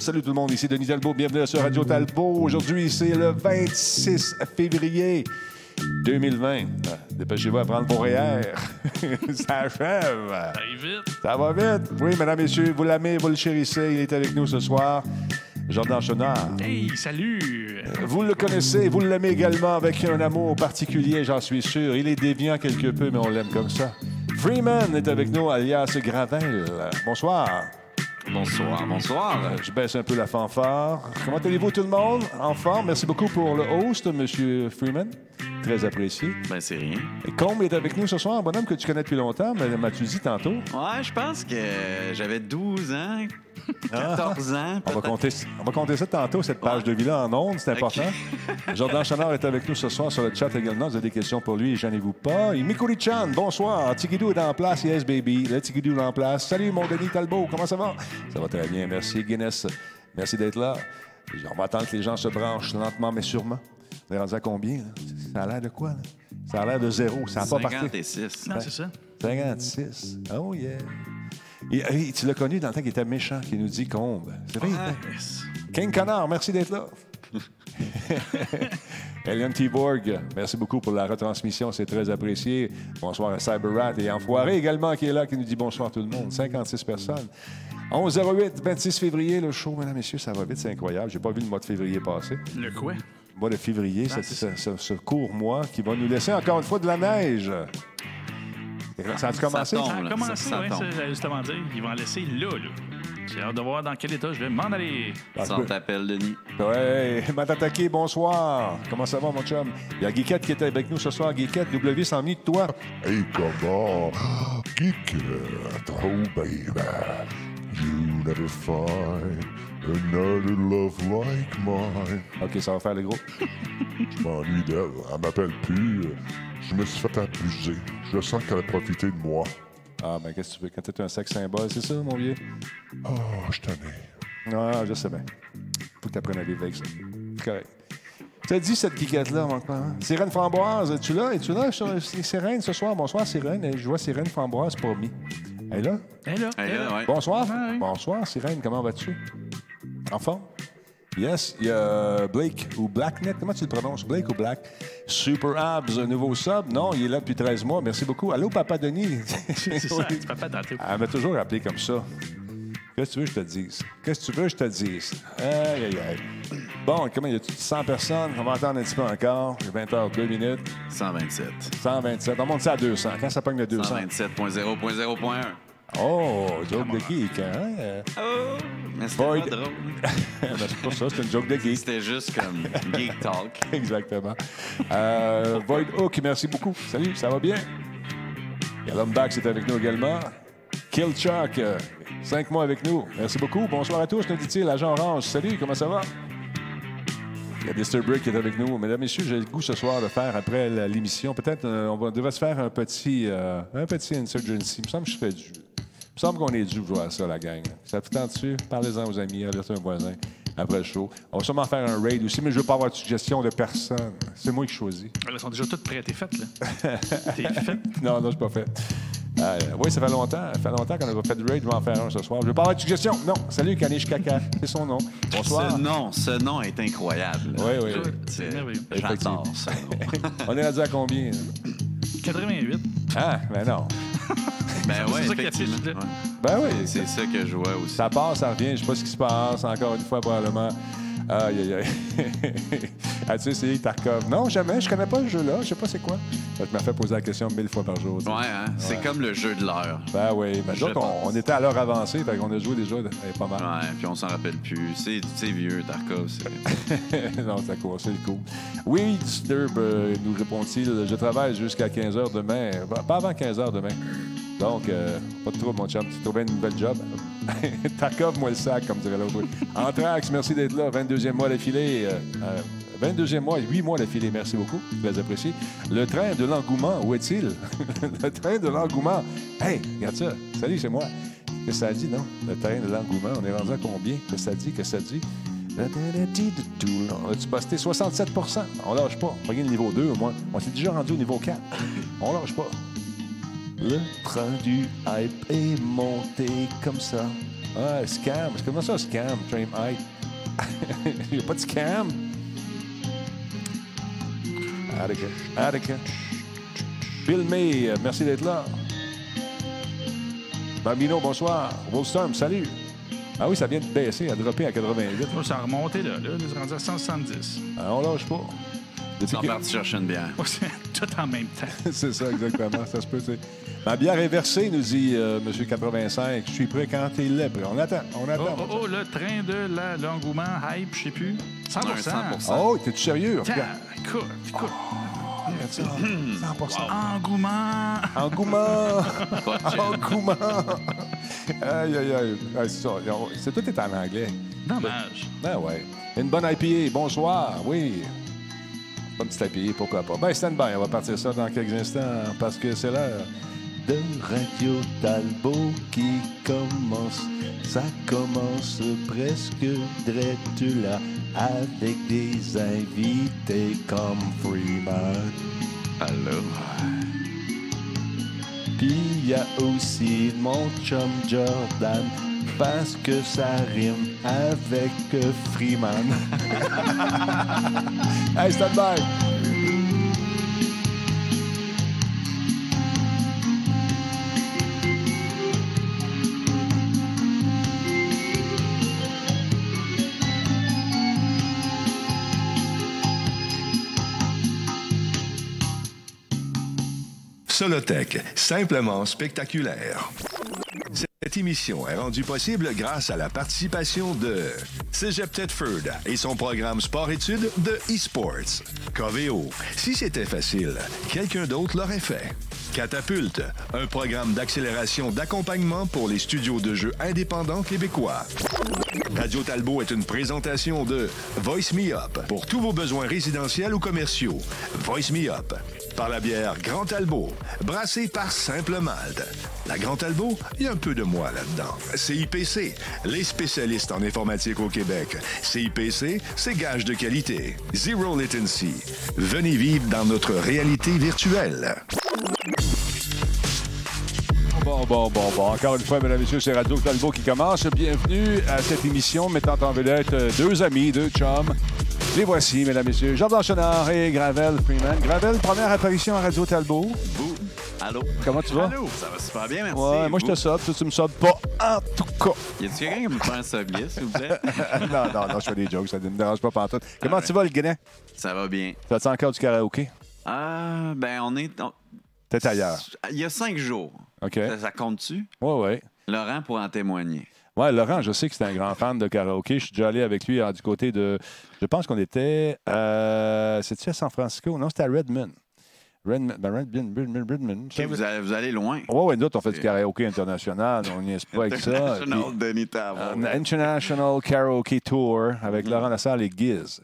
Salut tout le monde, ici Denis Talbot, bienvenue sur Radio Talbot. Aujourd'hui, c'est le 26 février 2020. Ah, Dépêchez-vous à prendre vos. Ça achève. Ça vite. Ça va vite. Oui, mesdames, messieurs, vous l'aimez, vous le chérissez. Il est avec nous ce soir. Jordan Chenard. Hey, salut! Vous le connaissez, vous l'aimez également avec un amour particulier, j'en suis sûr. Il est déviant quelque peu, mais on l'aime comme ça. Freeman est avec nous, alias Gravel. Bonsoir. Bonsoir, bonsoir. Euh, Je baisse un peu la fanfare. Comment allez-vous tout le monde? En forme. Merci beaucoup pour le host, M. Freeman. Très apprécié. Ben, c'est rien. Et Combe est avec nous ce soir, un bonhomme que tu connais depuis longtemps, mais m'as-tu dit tantôt? Ouais, je pense que j'avais 12 ans, 14 ans. On va, compter, on va compter ça tantôt, cette page Ouais. de vie-là en ondes, c'est important. Jordan Chenard est avec nous ce soir sur le chat également. Vous avez des questions pour lui, gênez-vous pas. Et Mikuri Chan, bonsoir. Tigidou est en place, yes baby. Le Tigidou est en place. Salut mon Denis Talbot, comment ça va? Ça va très bien, merci Guinness. Merci d'être là. On va attendre que les gens se branchent lentement mais sûrement. On est rendu à combien? là? Ça a l'air de quoi? Là? Ça a l'air de zéro. Ça n'a pas parti. 56. Non, c'est ça. 56. Oh yeah. Et, et tu l'as connu dans le temps qu'il était méchant, qui nous dit combe. C'est vrai? Ah, hein? Yes. King Connard, merci d'être là. Elian T-Borg, merci beaucoup pour la retransmission, c'est très apprécié. Bonsoir à CyberRat et Enfoiré également qui est là, qui nous dit bonsoir tout le monde. 56 personnes. 11h08, 26 février, le show, mesdames, messieurs, ça va vite, c'est incroyable. J'ai pas vu le mois de février passer. Le quoi? Le mois de février, Ah, ce, c'est ce- ce- ce court mois qui va nous laisser encore une fois de la neige. Ça a-tu commencé? tombe. Ça a commencé, ça- ça oui, ça, j'allais justement dire. Ils vont en laisser là, là. J'ai hâte de voir dans quel état je vais m'en aller. Ah, Ça je- t'appelle, Denis. Ouais, Matatake, bonsoir. Comment ça va, mon chum? Il y a Guiquette qui est avec nous ce soir. Guiquette, W s'ennuie de toi. Hey, comment? Geek, oh baby, you never find another love like mine. OK, ça va faire le gros. Je m'ennuie d'elle. Elle m'appelle plus. Je me suis fait abuser. Je sens qu'elle a profité de moi. Ah, ben, qu'est-ce que tu veux? Quand t'es un sexe symbole, c'est ça, mon vieux? Oh, je t'en ai. Ah, je sais bien. Faut que t'apprennes à vivre avec ça. C'est correct. Tu as dit cette Guiquette-là, mon copain, hein? Sirène Framboise, es-tu là? Es-tu là? Sirène ce soir? Bonsoir, Sirène. Je vois Sirène Framboise promis. Elle est là? Hé là, Hey, hé là, ouais. Bonsoir. Bonsoir, Sirène. Comment vas-tu? En forme? Yes, il y a Blake ou Blacknet. Comment tu le prononces? Blake ou Black? Super Abs, un nouveau sub. Non, il est là depuis 13 mois. Merci beaucoup. Allô, Papa Denis? C'est ça, tenter. Elle m'a toujours appelé comme ça. Qu'est-ce que tu veux que je te dise? Qu'est-ce que tu veux que je te dise? Aïe, aïe, aïe. Bon, comment il y a 100 personnes? On va attendre un petit peu encore. J'ai 20 heures, 2 minutes. 127. 127. On monte ça à 200. Quand ça pogne le 200? 127.0.0.1. Oh, joke de geek, hein? Oh, mais c'était Void. pas drôle. ben, c'est pas ça, c'est une joke de geek. C'était juste comme Geek Talk. Exactement. Euh, Void Hook, merci beaucoup. Salut, ça va bien? Yalombax est avec nous également. Killchuck, euh, cinq mois avec nous. Merci beaucoup. Bonsoir à tous, nous dit-il. Agent Orange, salut, comment ça va? Il y a Disturbrick qui est avec nous. Mesdames, Messieurs, j'ai le goût ce soir de faire, après l'émission, peut-être euh, on va, devrait se faire un petit, euh, un petit Insurgency. Il me semble que je serais dû. Il me semble qu'on est dû pour jouer à ça, la gang. Ça vous tente dessus? Parlez-en aux amis, alertez un voisin après le show. On va sûrement faire un raid aussi, mais je ne veux pas avoir de suggestion de personne. C'est moi qui choisis. Elles sont déjà toutes prêtes. T'es faite, là. T'es faite. Non, non, je suis pas fait. Euh, oui, ça fait longtemps. Ça fait longtemps qu'on n'a pas fait de raid. Je vais en faire un ce soir. Je veux pas avoir de suggestion. Non. Salut, Kanish Kaka. C'est son nom. Bonsoir. Ce nom, ce nom est incroyable. Oui, oui, oui. C'est merveilleux. J'adore ce nom. On est rendu à combien? 88. Ah, ben non. Ben C'est ouais, ça qui effectivement. affiche, là. Ouais. Ben oui. C'est ça que je vois aussi. Ça part, ça revient. Je sais pas ce qui se passe. Encore une fois, probablement. Aïe, aïe, aïe. As-tu essayé Tarkov? Non, jamais. Je connais pas le jeu-là. Je sais pas c'est quoi. Ça te m'a fait poser la question mille fois par jour. tu. Ouais, hein? C'est comme le jeu de l'heure. Ben oui. Ben, Je d'autres, on, était à l'heure avancée. Fait qu'on a joué déjà euh, pas mal. Ouais, puis on s'en rappelle plus. C'est vieux, Tarkov. non, ça court, c'est le coup. Oui, Disturb, euh, nous répond-il, je travaille jusqu'à 15 h demain. Bah, Pas avant 15 h demain. Donc, euh, pas de trouble, mon chum. Tu trouves une nouvelle job? Tarkov, moi le sac, comme dirait l'autre. Anthrax, merci d'être là. 22e mois d'affilée. Euh, euh, 22e mois, 8 mois d'affilée. Merci beaucoup. Très apprécié. Le train de l'engouement, où est-il? le train de l'engouement. Hey, regarde ça. Salut, c'est moi. Qu'est-ce que ça dit, non? Le train de l'engouement. On est rendu à combien? Qu'est-ce que ça dit? Qu'est-ce que ça dit? On a-tu posté 67% On lâche pas. On va le niveau 2 au moins. On s'est déjà rendu au niveau 4. On lâche pas. Le train du hype est monté comme ça. Ah, scam. Comment ça, scam, train hype? Il n'y a pas de scam? Attica. Bill May, merci d'être là. Bambino, bonsoir. Wolfstorm, salut. Ah oui, ça vient de baisser, à dropper à 88. Oh, ça a remonté, là. Là, c'est rendu à 170. Ah, on lâche pas. Ils Depuis sont que- partis chercher une bière. Oh, tout en même temps. C'est ça, exactement. ça se peut, tu sais. Ma bière est versée, nous dit euh, M. 85. Je suis prêt quand il est prêt. On attend, on Oh, attend. oh, oh, le train de la- l'engouement, hype, je sais plus. 100 Un 100%. Oh, t'es-tu sérieux? Tiens, Regarde. écoute, écoute. regarde ça. 100 Engouement. Engouement! Gin. Engouement! aïe, aïe, aïe. C'est ça. C'est tout est en anglais. Dommage. Ah ouais. Une bonne IPA. Bonsoir. Oui. Bonne petite IPA, pourquoi pas. Ben, stand by. On va partir ça dans quelques instants parce que c'est l'heure de Radio Talbot qui commence. Ça commence presque direct là avec des invités comme Freeman. Allô? Puis il y a aussi mon chum Jordan parce que ça rime avec Freeman. hey, stand by! Solotech, simplement spectaculaire. Cette émission est rendue possible grâce à la participation de Cégep Tedford et son programme sport-études de eSports. Coveo, si c'était facile, quelqu'un d'autre l'aurait fait. Catapulte, un programme d'accélération d'accompagnement pour les studios de jeux indépendants québécois. Radio Talbot est une présentation de Voice Me Up pour tous vos besoins résidentiels ou commerciaux. Voice Me Up par la bière Grand Talbot, brassée par Simple Malte. La Grand Talbot, il y a un peu de moi là-dedans. CIPC, les spécialistes en informatique au Québec. CIPC, c'est gage de qualité. Zero latency. Venez vivre dans notre réalité virtuelle. Bon, bon, bon, bon. Encore une fois, mesdames et messieurs, c'est Radio Talbot qui commence. Bienvenue à cette émission mettant en vedette euh, deux amis, deux chums. Les voici, mesdames et messieurs, Jordan Chenard et Gravel Freeman. Gravel, première apparition à Radio Talbot. Vous? Allô? Comment tu vas? Allô? Ça va super bien, merci. Ouais, moi je te sobe, toi tu me sobes pas en tout cas. Y a-tu quelqu'un qui me prend un soblier, s'il vous plaît? non, non, non, je fais des jokes, ça ne me dérange pas pantoute. Comment tu vas, le Guinéen? Ça va bien. Fais-tu encore du karaoké? Ah, ben, on est. on- Peut-être ailleurs. Il y a cinq jours. OK? Ça, ça compte-tu? Ouais, ouais. Laurent pourra en témoigner. Ouais, Laurent, je sais que c'est un grand fan de karaoké. Je suis déjà allé avec lui euh, du côté de. Je pense qu'on était. Euh, C'est-tu à San Francisco? Non, c'était à Redmond. Redmond. Ben, Redmond, Redmond, Redmond. Vous, allez, vous allez loin. Ouais, ouais, nous autres, on fait du karaoké international. On n'y est pas avec ça. International Denis un International Karaoke Tour avec Laurent Lassalle et Giz.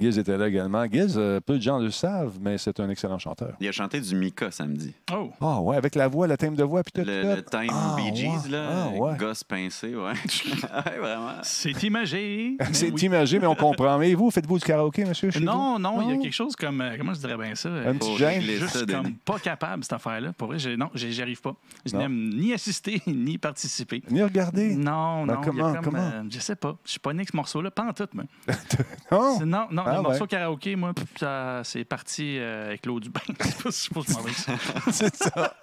Giz était là également. Giz, euh, peu de gens le savent, mais c'est un excellent chanteur. Il a chanté du Mika samedi. Oh, Ah, ouais, avec la voix, le thème de voix, puis tout. Le, le Time Ah, Bee Gees, ouais. là. Ah, ouais. Gosse pincé, ouais. ouais, vraiment. c'est imagé. mais C'est oui. imagé, mais on comprend. Mais vous, faites-vous du karaoké, monsieur? chez Non, vous? non, il y a quelque chose comme. euh, comment je dirais bien ça? Un petit gêne? Juste ça, comme pas capable, cette affaire-là. Pour vrai, non, j'y arrive pas. Je Non. n'aime ni assister, ni participer. Venez regarder? Non, Ben, non, comment, il y a comme, comment? euh, je sais pas. Je suis pas né avec ce morceau-là, pas en tout, moi. Non? C'est- Non, non, Ah, le ouais. morceau karaoké, moi, ça, c'est parti euh, avec l'eau du bain. Je sais pas si je m'en vais avec ça. c'est ça.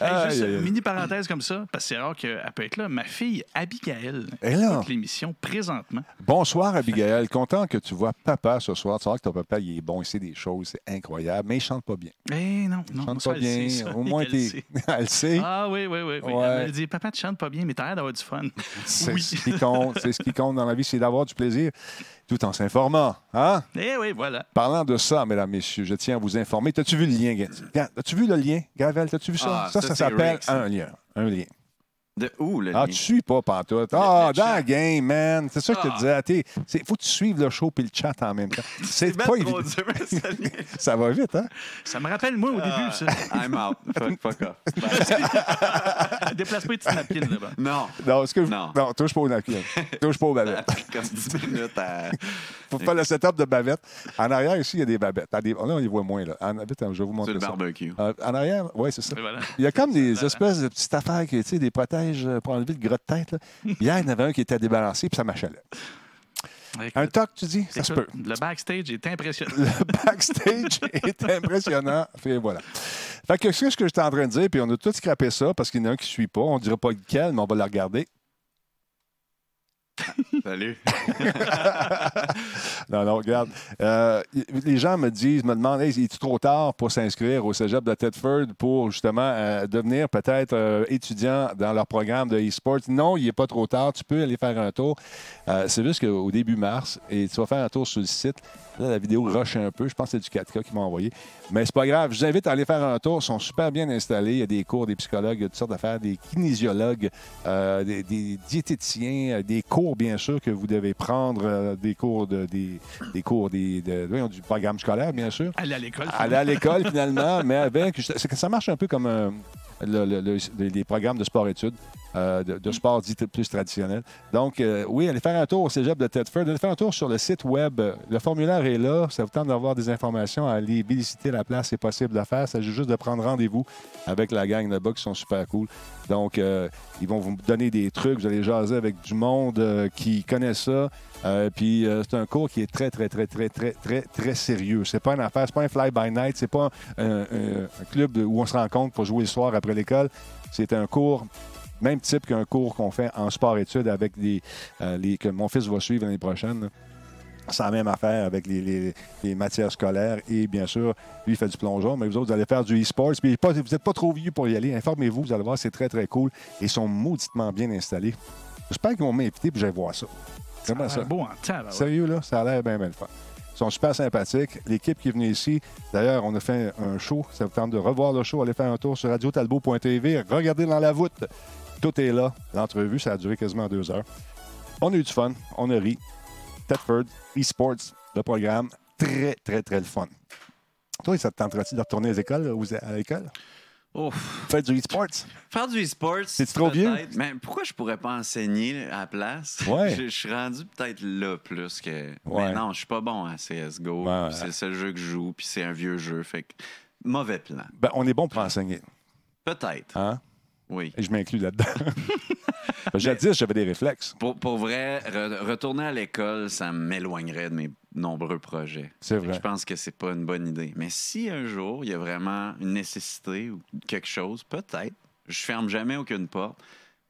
Hey, juste aïe. mini parenthèse comme ça, parce que c'est rare qu'elle peut être là. Ma fille Abigail écoute l'émission présentement. Bonsoir, Abigail. Content que tu vois papa ce soir. Tu vois que ton papa, il est bon, il sait des choses, c'est incroyable, mais il chante pas bien. Eh non, Il non, chante pas bien. sait, Au moins, sait. Elle sait. Ah oui, oui, oui. oui. Ouais. Elle me dit Papa, tu chantes pas bien, mais t'as l'air d'avoir du fun. c'est oui. ce qui compte. C'est ce qui compte dans la vie, c'est d'avoir du plaisir tout en s'informant. Hein? Eh oui, voilà. Parlant de ça, mesdames, messieurs, je tiens à vous informer. T'as-tu vu le lien? As-tu vu le lien, Gravel? T'as-tu vu ça? Ah, ça, ça, ça s'appelle un lien. Un lien. De où, le Ah, lien? tu suis pas, pantoute. Ah, le dans chat. la game, man. C'est ça que je te Ah. disais. T'es- c'est- faut que tu suives le show et le chat en même temps. C'est bien pas trop évident. dur, ça, lien. Ça va vite, hein? Ça me rappelle, moi, au début, ça. Ah, I'm out. Fuck, fuck off. Déplace pas les petites napkins là-bas. Non. Non, est-ce que je- Non. non, touche pas au napkin. touche pas aux bavettes. comme 10 minutes à. Faut faire le setup de bavettes. En arrière, ici, il y a des bavettes. Ah, des- Là, on les voit moins. Là. En, attends, je vais vous Sur montrer le ça. barbecue. Euh, en arrière, oui, c'est ça. Et voilà. Il y a comme des espèces de petites affaires, qui, tu sais, des protèges euh, pour enlever le gras de tête. Là. Hier, il y en avait un qui était débalancé, puis ça m'achalait. Un toc, tu dis? Ça se peut. Le backstage est impressionnant. Le backstage est impressionnant. Puis voilà. Fait que c'est ce que j'étais en train de dire, puis on a tout scrappé ça parce qu'il y en a un qui ne suit pas. On ne dira pas lequel, mais on va le regarder. Salut. Non, non, regarde. Euh, les gens me disent, me demandent, hey, est-il trop tard pour s'inscrire au cégep de Tedford pour justement euh, devenir peut-être euh, étudiant dans leur programme de e-sport? Non, il n'est pas trop tard. Tu peux aller faire un tour. C'est juste qu'au début mars, et tu vas faire un tour sur le site. Là, la vidéo rush un peu. Je pense que c'est du 4K qui m'a envoyé. Mais c'est pas grave. Je vous invite à aller faire un tour. Ils sont super bien installés. Il y a des cours, des psychologues, toutes sortes d'affaires, des kinésiologues, des, diététiciens, des cours, bien sûr, que vous devez prendre, euh, des cours, de, des, des cours des, de- du programme scolaire, bien sûr. Aller à l'école. Aller à l'école, finalement, mais avec. c'est que ça marche un peu comme euh, le- le- le- les programmes de sport-études, euh, de, sport dit plus traditionnel. Donc, euh, oui, allez faire un tour au cégep de Tedford. Allez faire un tour sur le site web. Le formulaire est là. Ça vous tente d'avoir des informations, aller visiter la place, c'est possible de faire. Ça s'agit juste de prendre rendez-vous avec la gang là-bas qui sont super cool. Donc, euh, ils vont vous donner des trucs. Vous allez jaser avec du monde qui connaît ça. Puis c'est un cours qui est très, très, très, très, très, très, très sérieux. C'est pas une affaire, c'est pas un fly-by-night, c'est pas un, un- club où on se rencontre pour jouer le soir après l'école. C'est un cours même type qu'un cours qu'on fait en sport-études avec des, euh, les, que mon fils va suivre l'année prochaine. là. C'est la même affaire avec les, les- les matières scolaires et bien sûr, lui, il fait du plongeon, mais vous autres, vous allez faire du e-sports. Puis vous n'êtes pas trop vieux pour y aller. Informez-vous, vous allez voir, c'est très, très cool. Et ils sont mauditement bien installés. J'espère qu'ils vont m'inviter puis je vais voir ça. J'aimerais Ça beau en temps. là, ouais. Sérieux, là, ça a l'air bien, bien le fun. Ils sont super sympathiques. L'équipe qui est venue ici, d'ailleurs, on a fait un show. Ça vous tente de revoir le show, allez faire un tour sur radiotalbot.tv. Regardez dans la voûte. Tout est là. L'entrevue, ça a duré quasiment deux heures. On a eu du fun. On a ri. Tedford, eSports, le programme. Très, très, très le fun. Toi, ça te tenterait-tu de retourner à l'école, ou à l'école? Ouf. Faire du e-sports? Faire du e-sport. C'est-tu trop vieux? Mais pourquoi je pourrais pas enseigner à la place? Ouais. je, je suis rendu peut-être là plus que. Ouais. Mais non, je suis pas bon à CSGO. Ouais, C'est le seul jeu que je joue, puis c'est un vieux jeu. Fait que mauvais plan. Ben, on est bon pour enseigner. Peut-être. Hein? Oui. Et je m'inclus là-dedans. Jadis, j'avais des réflexes. Pour, pour vrai, re- retourner à l'école, ça m'éloignerait de mes nombreux projets. C'est vrai. Je pense que c'est pas une bonne idée. Mais si un jour, il y a vraiment une nécessité ou quelque chose, peut-être. Je ferme jamais aucune porte,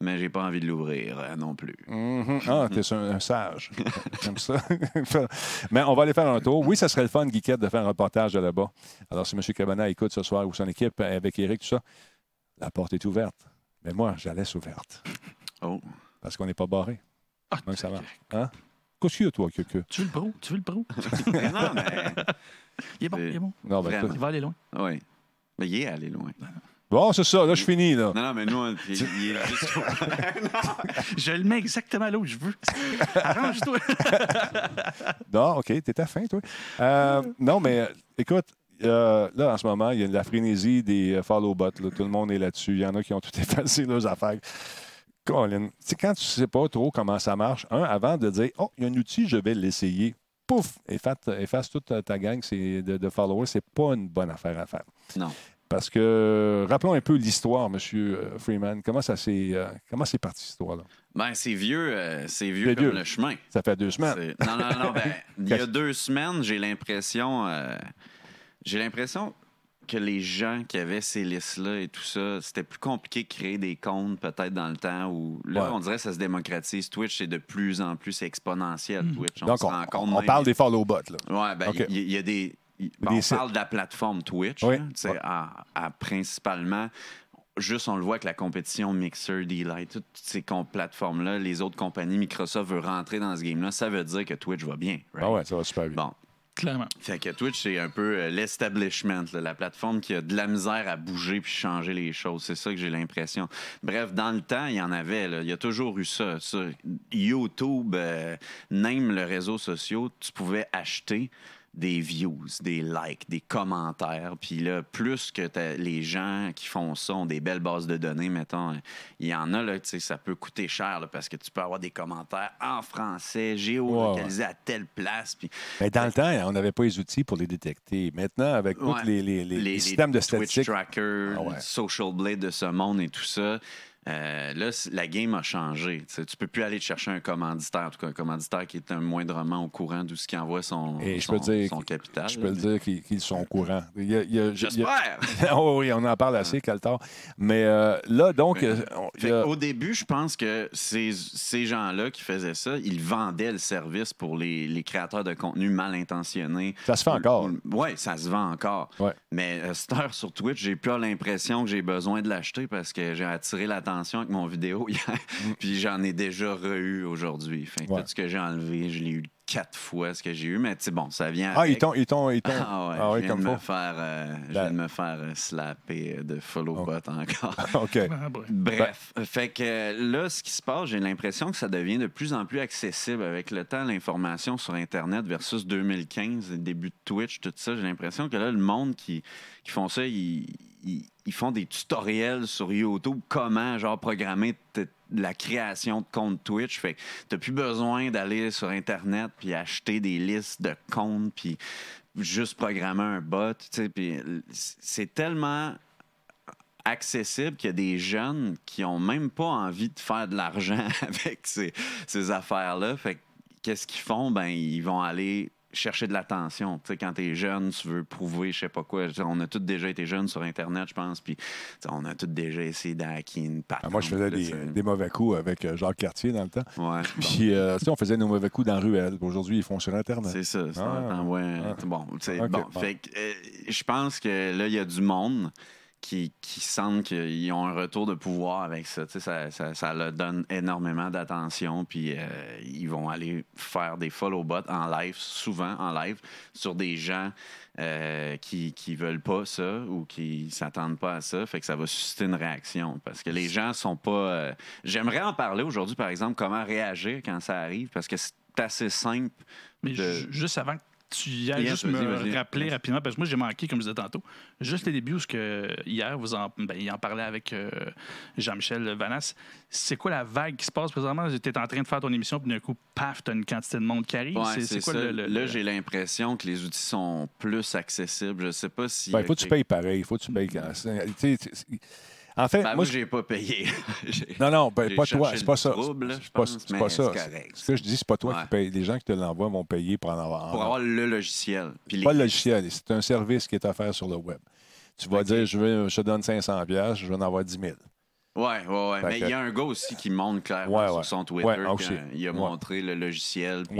mais j'ai pas envie de l'ouvrir euh, non plus. Mhm. Ah, t'es un, un sage. Comme ça. Mais on va aller faire un tour. Oui, ça serait le fun, Guiquette, de faire un reportage de là-bas. Alors, si M. Cabana écoute ce soir ou son équipe avec Eric, tout ça, la porte est ouverte. Mais moi, je la laisse ouverte. Oh. Parce qu'on n'est pas barré. Ah, Donc, ça va. Hein? Qu'est-ce qu'il y a, toi, que Tu veux le pro? Tu veux le pro? Non, mais. Il est bon, il est bon. Non, ben. Il va aller loin. Oui. Mais il est allé loin. Bon, c'est ça. Là, je finis, là. Non, non, mais nous, on- il, il est juste. Je le mets exactement là où je veux. Arrange-toi. Non, OK, t'es à fin, toi. Euh, non, mais euh, écoute, euh, là, en ce moment, il y a de la frénésie des euh, follow-bots. là. Tout le monde est là-dessus. Il y en a qui ont tout effacé leurs affaires. Colin, quand tu sais pas trop comment ça marche, un, avant de dire, oh, il y a un outil, je vais l'essayer, pouf, efface, efface toute ta, gang de, de followers. C'est pas une bonne affaire à faire. Non. Parce que, rappelons un peu l'histoire, M. Freeman. Comment ça s'est euh, parti, cette histoire-là? Ben, c'est vieux, euh, c'est vieux comme vieux. le chemin. Ça fait deux semaines. Non, non, non. Ben, il y a deux semaines, j'ai l'impression. euh, j'ai l'impression que les gens qui avaient ces listes-là et tout ça, c'était plus compliqué de créer des comptes peut-être dans le temps où là, Ouais. on dirait que ça se démocratise. Twitch, c'est de plus en plus exponentiel. Twitch. Hmm. Donc, se on, compte on parle des follow-bots, là. Ouais, ben, il y, a des. ben, on parle de la plateforme Twitch, Oui. là, tu sais, Ouais. à- à principalement. Juste, on le voit avec la compétition Mixer, D-Light, toutes ces plateformes-là, les autres compagnies, Microsoft veut rentrer dans ce game-là, ça veut dire que Twitch va bien. right? Ah ouais, ça va super bien. Bon. Clairement. Fait que Twitch, c'est un peu euh, l'establishment, la plateforme qui a de la misère à bouger puis changer les choses. C'est ça que j'ai l'impression. Bref, dans le temps, il y en avait. Il y a toujours eu ça. YouTube, euh, même le réseau social, tu pouvais acheter des views, des likes, des commentaires. Puis là, plus que les gens qui font ça ont des belles bases de données, mettons, il y en a, là, tu sais, ça peut coûter cher là, parce que tu peux avoir des commentaires en français, géolocalisés à telle place. Puis Mais dans le temps, on n'avait pas les outils pour les détecter. Maintenant, avec tous Ouais. les, les- les- les systèmes de Twitch statistiques. Tracker, Ah ouais. Social Blade de ce monde et tout ça. Euh, là, la game a changé. Tu tu peux plus aller te chercher un commanditaire, en tout cas un commanditaire qui est un moindrement au courant d'où ce qui envoie son, Et je son, peux dire, son capital. je peux le dire qu'ils sont au courant. Y a- il y a- il y a- J'espère! oh oui, on en parle assez, Caltar. Mais euh, là, donc, euh, a- Au début, je pense que ces, ces gens-là qui faisaient ça, ils vendaient le service pour les, les créateurs de contenu mal intentionnés. ça se fait encore. Oui, ça se vend encore. Ouais. Mais cette heure sur Twitch, j'ai plus l'impression que j'ai besoin de l'acheter parce que j'ai attiré l'attention avec mon vidéo hier. Puis j'en ai déjà re-eu aujourd'hui. Fait que Mm. Ouais. tout ce que j'ai enlevé, je l'ai eu quatre fois ce que j'ai eu. Mais tu sais, bon, ça vient. Ah, ils t'ont. Ils t'ont, ils t'ont- Ah ouais, Ah je oui, viens comme de me faire, euh, je Ben- viens de me faire euh, slapper euh, de follow Oh. bot encore. OK. Ah. Bref, fait que euh, là, ce qui se passe, j'ai l'impression que ça devient de plus en plus accessible avec le temps, l'information sur Internet versus 2015, le début de Twitch, tout ça. J'ai l'impression que là, le monde qui, qui font ça, ils, ils- ils font des tutoriels sur YouTube, comment, genre, programmer t- la création de compte Twitch. Fait que t'as plus besoin d'aller sur Internet puis acheter des listes de comptes puis juste programmer un bot. Puis c'est tellement accessible qu'il y a des jeunes qui ont même pas envie de faire de l'argent avec ces, ces affaires-là. Fait que qu'est-ce qu'ils font? Ben, ils vont aller chercher de l'attention. Tu sais, quand t'es jeune, tu veux prouver, je sais pas quoi. On a tous déjà été jeunes sur Internet, je pense, puis on a tous déjà essayé d'hacker une patente. Ah, moi, je faisais des, des mauvais coups avec euh, Jacques Cartier dans le temps. Ouais. Puis, euh, on faisait nos mauvais coups dans Ruelle. Aujourd'hui, ils font sur Internet. C'est ça. Ah. Ah. Bon, tu sais, Ok, bon, bon. fait que, euh, je pense que là, il y a du monde qui, qui sentent qu'ils ont un retour de pouvoir avec ça. Tu sais, ça, ça, ça leur donne énormément d'attention. Puis euh, ils vont aller faire des follow bots en live, souvent en live, sur des gens euh, qui qui veulent pas ça ou qui s'attendent pas à ça. Fait que ça va susciter une réaction. Parce que les gens sont pas. euh, J'aimerais en parler aujourd'hui, par exemple, comment réagir quand ça arrive, parce que c'est assez simple. Mais de- juste avant que tu Yes, juste me vas-y. rappeler Yes. rapidement, parce que moi, j'ai manqué, comme je disais tantôt, juste les débuts où ce que hier, vous en, ben, il en parlait avec euh, Jean-Michel Vanas. C'est quoi la vague qui se passe présentement? Tu es en train de faire ton émission, puis d'un coup, paf, tu as une quantité de monde qui arrive. Ouais, c'est, c'est c'est quoi ça. le. le- Là, j'ai l'impression que les outils sont plus accessibles. Je sais pas si. Ben, il faut que tu payes pareil. Il faut que tu payes. quand- En fait, Ben, moi, j'ai pas payé. Non, non, ben, pas toi, c'est pas ça. C'est pas, pas ça. Ce que je dis, c'est pas toi Ouais. qui paye. Les gens qui te l'envoient vont payer pour en avoir. Pour avoir le logiciel. Puis les- Pas le logiciel, c'est un service qui est offert sur le web. Tu vas dire, je, veux, je te donne 500 pièces, je vais en avoir 10 000. Ouais, ouais, ouais. Fait Mais il y a un gars aussi qui montre clairement Ouais, sur son Twitter Ouais, il a montré le logiciel. puis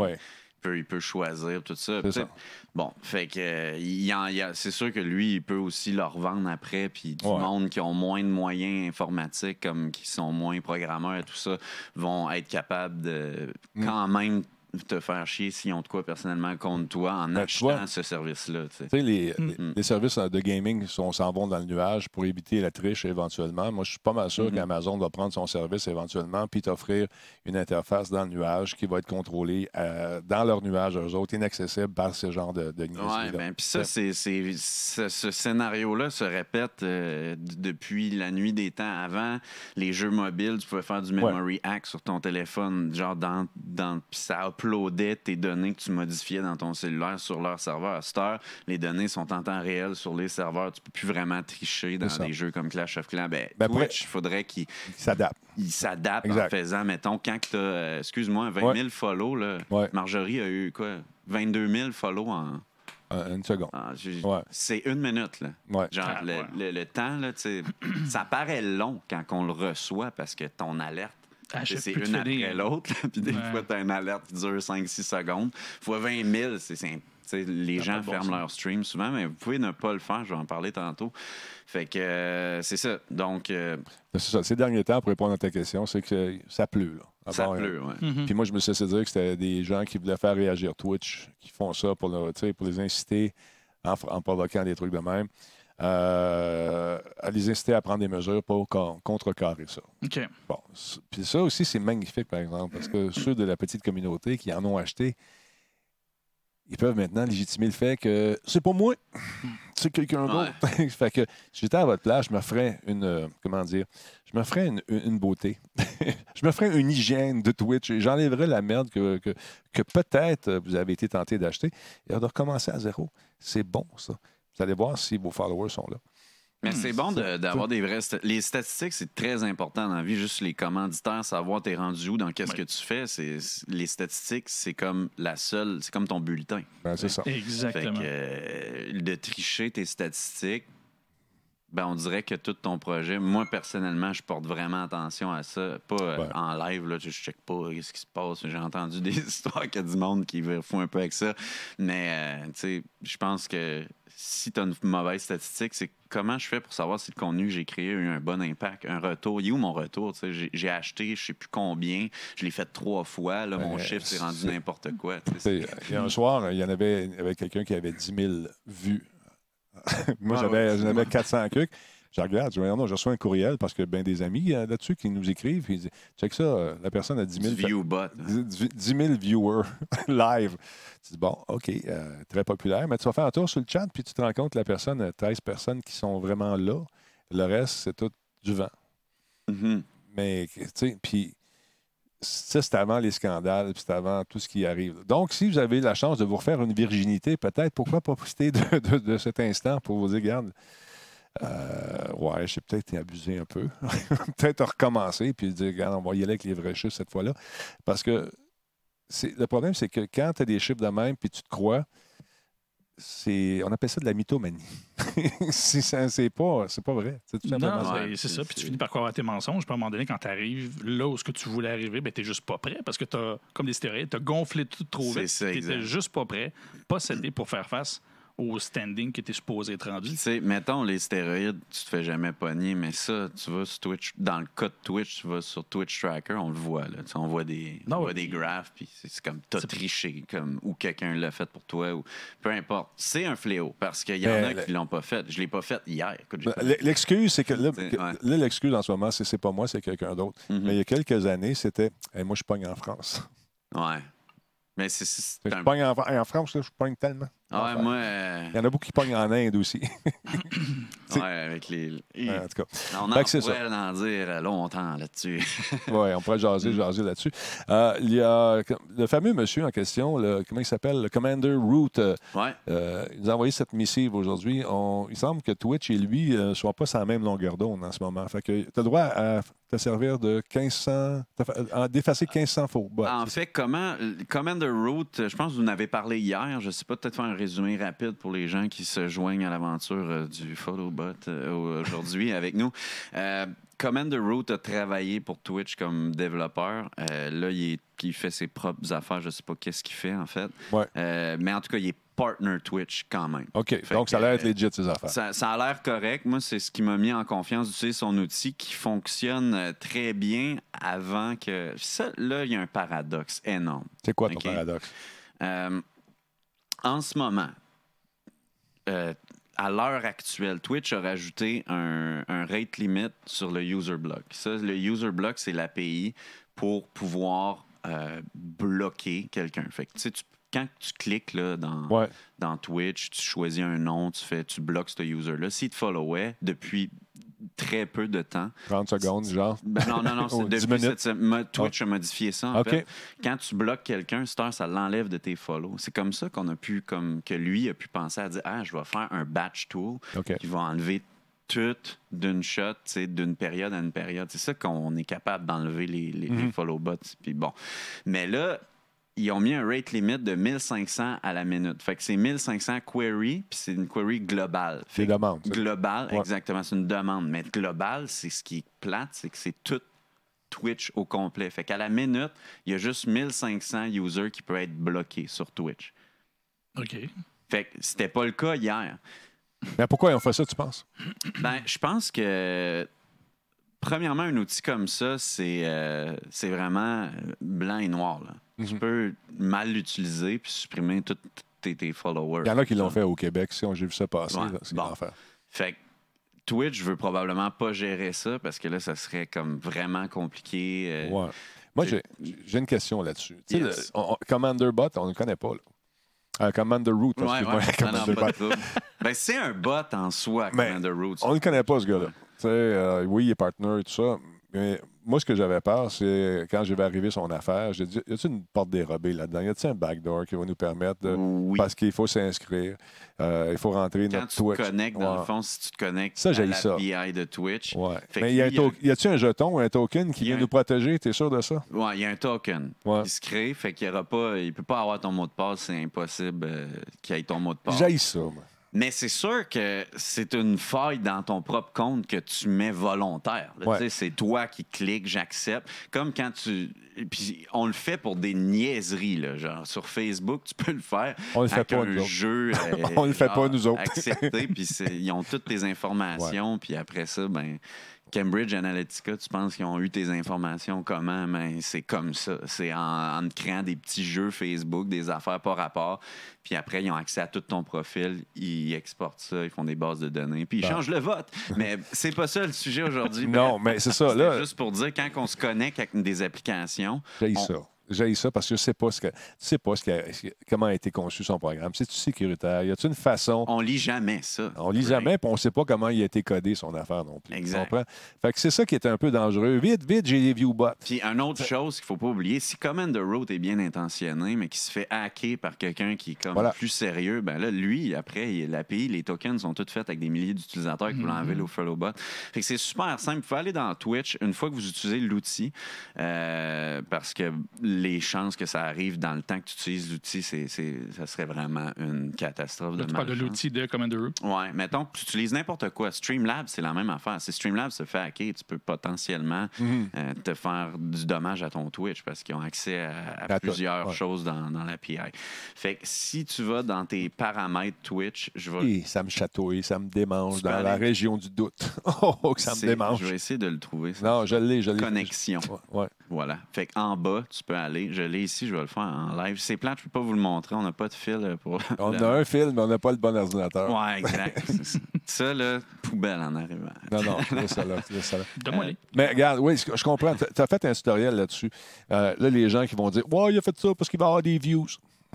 peut, il peut choisir tout ça. C'est ça. Peut-être- Bon, fait que euh, il y en- il y a- c'est sûr que lui, il peut aussi leur vendre après, puis du Ouais. monde qui ont moins de moyens informatiques, comme qui sont moins programmeurs et tout ça, vont être capables de Mm. quand même te faire chier s'ils ont de quoi personnellement contre toi en Ben, achetant vois. ce service-là. tu sais. Tu sais, les, Mm. les- les services de gaming sont- s'en vont dans le nuage pour éviter la triche éventuellement. Moi, je suis pas mal sûr Mhm. qu'Amazon va prendre son service éventuellement puis t'offrir une interface dans le nuage qui va être contrôlée euh, dans leur nuage, eux autres, inaccessible par ce genre de, de Ouais, niaiseries-là. ben, puis ça, c'est, ce, ce scénario-là se répète euh, depuis la nuit des temps. Avant, les jeux mobiles, tu pouvais faire du memory hack sur ton téléphone, genre dans, dans ça uploadait tes données que tu modifiais dans ton cellulaire sur leur serveur. À cette heure, les données sont en temps réel sur les serveurs. Tu peux plus vraiment tricher dans des jeux comme Clash of Clans. Ben, Ben, Twitch, il faudrait qu'il Ils s'adaptent. il s'adapte en faisant, mettons, quand tu as, excuse-moi, 20 Ouais. 000 follow, là, Ouais. Marjorie a eu quoi? 22 000 follow en. Euh, une seconde. Ah, Ouais. C'est une minute, là. Ouais. Genre, Ah, le, ouais. le- le temps, là, ça paraît long quand on le reçoit parce que ton alerte, c'est plus une après l'autre. Puis des Ouais. fois, tu as une alerte qui dure 5-6 secondes. Fois 20 000, c'est- c'est sais, les Ça gens bon ferment sens. leur stream souvent, mais vous pouvez ne pas le faire. Je vais en parler tantôt. Fait que euh, c'est ça. Donc, euh, C'est ça. Ces derniers temps, pour répondre à ta question, c'est que ça pleut. Là. Ça euh, pleut. Mhm. Puis moi, je me suis laissé dire que c'était des gens qui voulaient faire réagir Twitch, qui font ça pour, le- tu sais, pour les inciter en, en provoquant des trucs de même, euh, à les inciter à prendre des mesures pour con- contrecarrer ça. OK. Bon, puis ça aussi, c'est magnifique, par exemple, parce que ceux de la petite communauté qui en ont acheté, ils peuvent maintenant légitimer le fait que c'est pas moi, c'est quelqu'un d'autre. fait que si j'étais à votre place, je me ferais une, euh, comment dire, je me ferais une, beauté. je me ferais une hygiène de Twitch. et J'enlèverais la merde que, que, que peut-être vous avez été tenté d'acheter et de recommencer à zéro. C'est bon, ça. Vous allez voir si vos followers sont là. Mais Hmm, c'est bon de- d'avoir des vrais. sta- Les statistiques, c'est très important dans la vie. Juste les commanditaires, savoir t'es rendu où, dans qu'est-ce Ouais. que tu fais. C'est les statistiques, c'est comme la seule, c'est comme ton bulletin. Ben, c'est ça. Fait Exactement. que euh, de tricher tes statistiques, ben on dirait que tout ton projet, moi personnellement, je porte vraiment attention à ça. Pas euh, Ouais. en live, là, je, je check pas ce qui se passe. J'ai entendu des histoires qu'il y a du monde qui font un peu avec ça. Mais euh, tu sais, je pense que si tu as une mauvaise statistique, c'est comment je fais pour savoir si le contenu que j'ai créé a eu un bon impact, un retour? Il est où mon retour? Tu sais, J'ai j'ai acheté, je sais plus combien, je l'ai fait trois fois, là, mon Ben, chiffre s'est rendu n'importe quoi. Il y a un soir, il y en avait, il y avait quelqu'un qui avait 10 000 vues. Moi, Ah j'avais, ouais, j'en avais 400 cucs. Je regarde, je dis, non, je reçois un courriel parce que ben, des amis euh, là-dessus qui nous écrivent. Puis ils disent, check ça, euh, la personne a 10 du 000, view bot. 10 10 000 viewers live. Tu dis, bon, OK, euh, très populaire, mais tu vas faire un tour sur le chat, puis tu te rends compte que la personne, a 13 personnes qui sont vraiment là. Le reste, c'est tout du vent. Mhm. Mais, tu sais, puis ça, c'est avant les scandales, puis c'est avant tout ce qui arrive. Donc, si vous avez la chance de vous refaire une virginité, peut-être, pourquoi pas profiter de, de- de cet instant pour vous dire, regarde, euh, ouais, j'ai peut-être abusé un peu. peut-être recommencer, puis dire, regarde, on va y aller avec les vrais chiffres cette fois-là. Parce que c'est, le problème, c'est que quand tu as des chiffres de même, puis tu te crois, c'est, on appelle ça de la mythomanie. c'est, pas, c'est pas vrai. C'est tout simplement Non, ça. Ouais, c'est ça. Puis tu finis par croire à tes mensonges. Puis à un moment donné, quand tu arrives là où ce que tu voulais arriver, ben, tu n'es juste pas prêt parce que tu as, comme des stéroïdes, tu as gonflé tout trop vite. Tu n'étais juste pas prêt, pas cédé pour faire face au standing que tu es supposé être rendu. Tu sais, mettons les stéroïdes, tu te fais jamais pogner, mais ça, tu vas sur Twitch, dans le cas de Twitch, tu vas sur Twitch Tracker, on le voit, là. Tu sais, on voit des, on voit des puis- graphes, puis c'est comme t'as triché, comme, ou quelqu'un l'a fait pour toi, ou peu importe. C'est un fléau, parce qu'il y en Mais a le- qui l'ont pas fait. Je l'ai pas fait hier. L'excuse, c'est que là, ouais. l'excuse en ce moment, c'est c'est pas moi, c'est quelqu'un d'autre. Mhm. Mais il y a quelques années, c'était Hey, moi, je pogne en France. Ouais. Mais c'est- Je un... pogne en, en France, là, je pogne tellement. Ah ouais, moi... euh, Il y en a beaucoup qui pognent en Inde aussi. ouais, avec les... en tout cas, On en que c'est pourrait en dire longtemps là-dessus. ouais, on pourrait Mm. jaser, jaser là-dessus. Euh, il y a le fameux monsieur en question, le- comment il s'appelle, le Commander Root. euh, ouais. euh, il nous a envoyé cette missive aujourd'hui. On- Il semble que Twitch et lui ne soient pas sur la même longueur d'onde en ce moment. Fait que tu as le droit à te servir de 1500, à d'effacer 1500 faux. bots. En fait, comment Commander Root, je pense que vous en avez parlé hier. Je ne sais pas, peut-être faire un résumé rapide pour les gens qui se joignent à l'aventure euh, du Photobot euh, aujourd'hui avec nous. Euh, Commander Root a travaillé pour Twitch comme développeur? Euh, là, il, est- il fait ses propres affaires. Je ne sais pas qu'est-ce qu'il fait, en fait. Ouais. Euh, mais en tout cas, il est partner Twitch quand même. OK, Fait donc ça a l'air que, d'être legit, ces affaires. Ça, ça a l'air correct. Moi, c'est ce qui m'a mis en confiance d'utiliser son outil qui fonctionne très bien avant que. Ça, là, il y a un paradoxe énorme. C'est quoi ton paradoxe? Euh, en ce moment, euh, à l'heure actuelle, Twitch a rajouté un, un rate limit sur le user block. Ça, le user block, c'est l'API pour pouvoir euh, bloquer quelqu'un. Fait que, tu quand tu cliques là, dans, Ouais. dans Twitch, tu choisis un nom, tu fais, tu bloques ce user-là. S'il te followait depuis très peu de temps, 30 secondes, genre? ben non, non, non, c'est Oh, 10 depuis minutes? cette Twitch a modifié ça. En OK. fait. Quand tu bloques quelqu'un, heure, ça l'enlève de tes follow. C'est comme ça qu'on a pu, comme que lui a pu penser à dire Ah, je vais faire un batch tool qui va enlever tout d'une shot, d'une période à une période. C'est ça qu'on est capable d'enlever les, les, Mhm. les follow bots. Puis bon. Mais là, ils ont mis un rate limit de 1500 à la minute. Fait que c'est 1500 query, puis c'est une query globale. C'est demande. ça. Global, Ouais. exactement. C'est une demande. Mais global, c'est ce qui est plate, c'est que c'est tout Twitch au complet. Fait qu'à la minute, il y a juste 1500 users qui peuvent être bloqués sur Twitch. OK. Fait que c'était pas le cas hier. Mais pourquoi ils ont fait ça, tu penses? Ben, je pense que premièrement, un outil comme ça, c'est euh, c'est vraiment blanc et noir. là. Tu Mhm. peux mal l'utiliser puis supprimer tous tes, tes followers. Il y en a qui l'ont fait au Québec, si on- j'ai vu ça passer. Ouais, là, C'est bon. l'enfer. Fait que Twitch veut probablement pas gérer ça parce que là, ça serait comme vraiment compliqué. euh, Ouais. Moi, j'ai une question là-dessus. Tu Yes. Commander Bot, on ne le connaît pas. Là. Euh, Commander Root, Ouais, ouais. Commander Bot. ben, c'est un bot en soi, Commander Roots. On ne le connaît pas, ce gars-là. Tu sais, euh, oui, il est partner et tout ça. Mais moi, ce que j'avais peur, c'est quand j'ai vu arriver son affaire, j'ai dit y a-t-il une porte dérobée là-dedans? Y a-t-il un backdoor qui va nous permettre de. Oui. Parce qu'il faut s'inscrire, euh, il faut rentrer Quand notre tu Twitch. te connectes, dans le fond, si tu te connectes Ça, à j'haïs la ça. PI de Twitch, Ouais. Mais y a, un to- y a-tu un jeton, un token qui y vient un- nous protéger? T'es sûr de ça? Ouais, il y a un token Ouais. qui se crée, fait qu'il y aura pas, il peut pas avoir ton mot de passe, c'est impossible euh, qu'il ait ton mot de passe. J'haïs ça. moi. Mais c'est sûr que c'est une faille dans ton propre compte que tu mets volontaire. Ouais. C'est toi qui cliques, j'accepte. Comme quand tu. Puis on le fait pour des niaiseries. Là. Genre sur Facebook, tu peux le faire. On le fait pas, nous jeu. euh, On le fait pas, nous autres. Accepté, puis ils ont toutes tes informations. Puis après ça, ben. Cambridge Analytica, tu penses qu'ils ont eu tes informations comment? Mais c'est comme ça. C'est en, créant des petits jeux Facebook, des affaires par rapport. Puis après, ils ont accès à tout ton profil. Ils exportent ça, ils font des bases de données. Puis ils changent le vote. Mais c'est pas ça le sujet aujourd'hui. Non, mais c'est ça. Là, juste pour dire, quand on se connecte avec des applications, On- ça. J'ai ça parce que je sais pas ce que, tu sais pas ce que- comment a été conçu son programme. C'est-tu sécuritaire? Y a-t-il une façon? on lit jamais ça. On lit jamais, puis on sait pas comment il a été codé son affaire non plus. Exact. Fait que c'est ça qui est un peu dangereux. Vite, vite, j'ai des view bots. Puis, une autre chose qu'il faut pas oublier, si Commander Root est bien intentionné, mais qui se fait hacker par quelqu'un qui est comme Voilà. plus sérieux, ben là, lui, après, l'API, les tokens sont toutes faites avec des milliers d'utilisateurs qui veulent enlever le follow bot. Fait que c'est super simple. Vous pouvez aller dans Twitch une fois que vous utilisez l'outil, euh, parce que les chances que ça arrive dans le temps que tu utilises l'outil, c'est, c'est- ça serait vraiment une catastrophe de Là, tu parles de malchance. l'outil de Commander Root. Ouais, mettons que tu utilises n'importe quoi. Streamlabs, c'est la même affaire. Si Streamlabs se fait hacker, tu peux potentiellement Mhm. euh, te faire du dommage à ton Twitch parce qu'ils ont accès à, à À tout, plusieurs ouais. choses dans, dans l'API. Fait que si tu vas dans tes paramètres Twitch, je vais. Et ça me chatouille, ça me démange dans la région du doute. oh, que ça me démange. Je vais essayer de le trouver. ça. Non, je l'ai, je l'ai. Connexion. Ouais, ouais. Voilà. Fait qu'en bas, tu peux aller. Je l'ai ici, je vais le faire en live. C'est plate, je peux pas vous le montrer. On n'a pas de fil euh, pour. On le- a un film, mais on n'a pas le bon ordinateur. Ouais, exact. C'est ça. là, poubelle en arrivant. Non, non, laisse ça là. ça là. Donne-moi les. Mais regarde, oui, je je comprends. Tu as fait un tutoriel là-dessus. Euh, là, les gens qui vont dire Ouais, il a fait ça parce qu'il va avoir des views.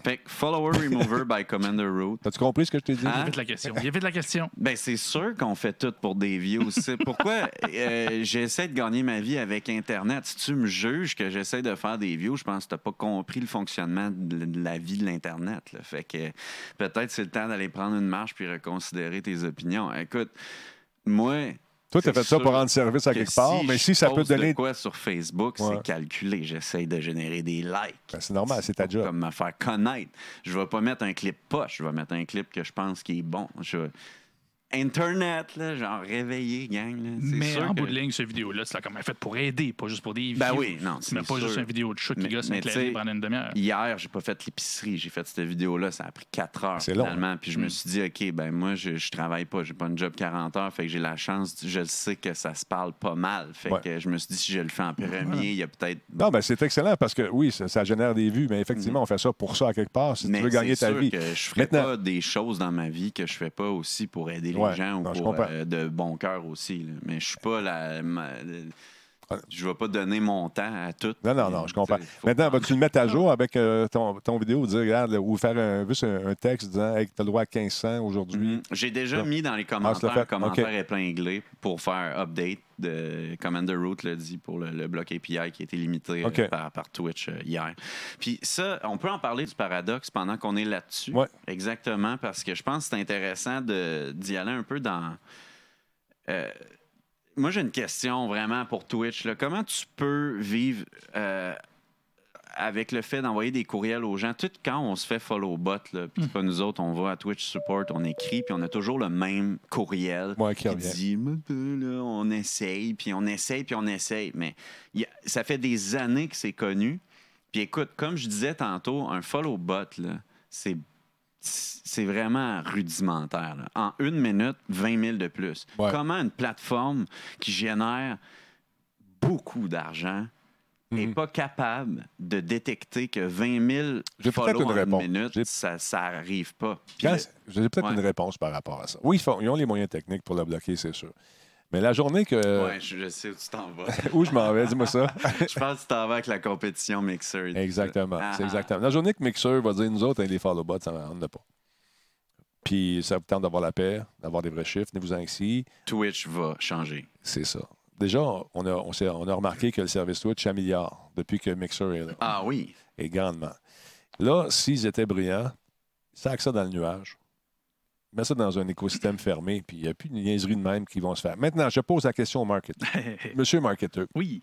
Fait que Follower Remover by Commander Root. As-tu compris ce que je t'ai dit? Hein? Évite la question. Évite la question. Ben, c'est sûr qu'on fait tout pour des views. C'est pourquoi euh, j'essaie de gagner ma vie avec Internet. Si tu me juges que j'essaie de faire des views, je pense que tu n'as pas compris le fonctionnement de de la vie de l'Internet. là. Fait que peut-être c'est le temps d'aller prendre une marche puis reconsidérer tes opinions. Écoute, moi. Toi, tu as fait ça pour rendre service à que quelque part, mais je si ça peut te donner. de quoi sur Facebook, Ouais. c'est calculé. J'essaie de générer des likes. Ben, c'est normal, c'est ta job. Comme me faire connaître. Je vais pas mettre un clip poche, je vais mettre un clip que je pense qui est bon. Je vais- Internet, là, genre réveillé, gang. là. Mais sûr en que- bout de ligne, cette vidéo-là, c'est comme fait pour aider, pas juste pour des Ben views. oui, non, c'est Mais pas juste une vidéo de chat qui Mais- gosse sais, pendant une demi-heure. Hier, j'ai pas fait l'épicerie, j'ai fait cette vidéo-là, ça a pris 4 heures C'est long, hein? finalement. Puis je Mm. me suis dit, OK, ben moi, je, je travaille pas, j'ai pas une job 40 heures, fait que j'ai la chance, je le sais que ça se parle pas mal. Fait Ouais. que je me suis dit, si je le fais en premier, il y a peut-être. Non, ben c'est excellent parce que oui, ça, ça génère des vues, mais effectivement, on fait ça pour ça à quelque part. Si Mm. Mais tu veux gagner c'est ta sûr vie. que je ferais Maintenant- pas des choses dans ma vie que je fais pas aussi pour aider les Ouais, ou pour euh, de bon cœur aussi. là. Mais je suis pas la. ma- Je vais pas donner mon temps à tout. Non, non, non, je comprends. Maintenant, vas-tu le mettre à jour avec euh, ton, ton vidéo, dire, regarde, là, ou faire un, juste un, un texte disant, hey, tu as le droit à 1500 aujourd'hui? Mhm. J'ai déjà Ah. mis dans les Ah, commentaires, fait. commentaires OK. épinglés pour faire update de Commander Root l'a dit pour le, le bloc API qui a été limité euh, par, par Twitch euh, hier. Puis ça, on peut en parler du paradoxe pendant qu'on est là-dessus. Ouais. Exactement, parce que je pense que c'est intéressant d'y aller un peu dans. Moi, j'ai une question vraiment pour Twitch. là. Comment tu peux vivre euh, avec le fait d'envoyer des courriels aux gens? Tout quand on se fait follow bot, puis pas nous autres, on va à Twitch Support, on écrit, puis on a toujours le même courriel Ouais, qui dit là, on essaye, puis on essaye, puis on essaye. Mais a- ça fait des années que c'est connu. Puis écoute, comme je disais tantôt, un follow bot, c'est c'est vraiment rudimentaire. là. En une minute, 20 000 de plus. Ouais. Comment une plateforme qui génère beaucoup d'argent n'est Mhm. pas capable de détecter que 20 000 J'ai peut-être follow une en réponse. une minute, ça n'arrive pas. J'ai peut-être Ouais. une réponse par rapport à ça. Oui, ils, font- ils ont les moyens techniques pour le bloquer, c'est sûr. Mais la journée que. Ouais, je, je sais où tu t'en vas. Où je m'en vais, dis-moi ça. je pense que tu t'en vas avec la compétition Mixer. ça. exactement. Ah, c'est ah. exactement. La journée que Mixer va dire nous autres, hein, les follow bots, ça, n'en a pas. Puis ça vous tente d'avoir la paix, d'avoir des vrais chiffres, venez-vous-en ici. Twitch va changer. C'est ça. Déjà, on a, on, a remarqué que le service Twitch s'améliore depuis que Mixer est là. Ah oui. Et grandement. Là, s'ils étaient brillants, sac ça dans le nuage. Mets ça dans un écosystème fermé, puis il n'y a plus de niaiseries de même qui vont se faire. Maintenant, je pose la question au market. Monsieur marketeur, oui.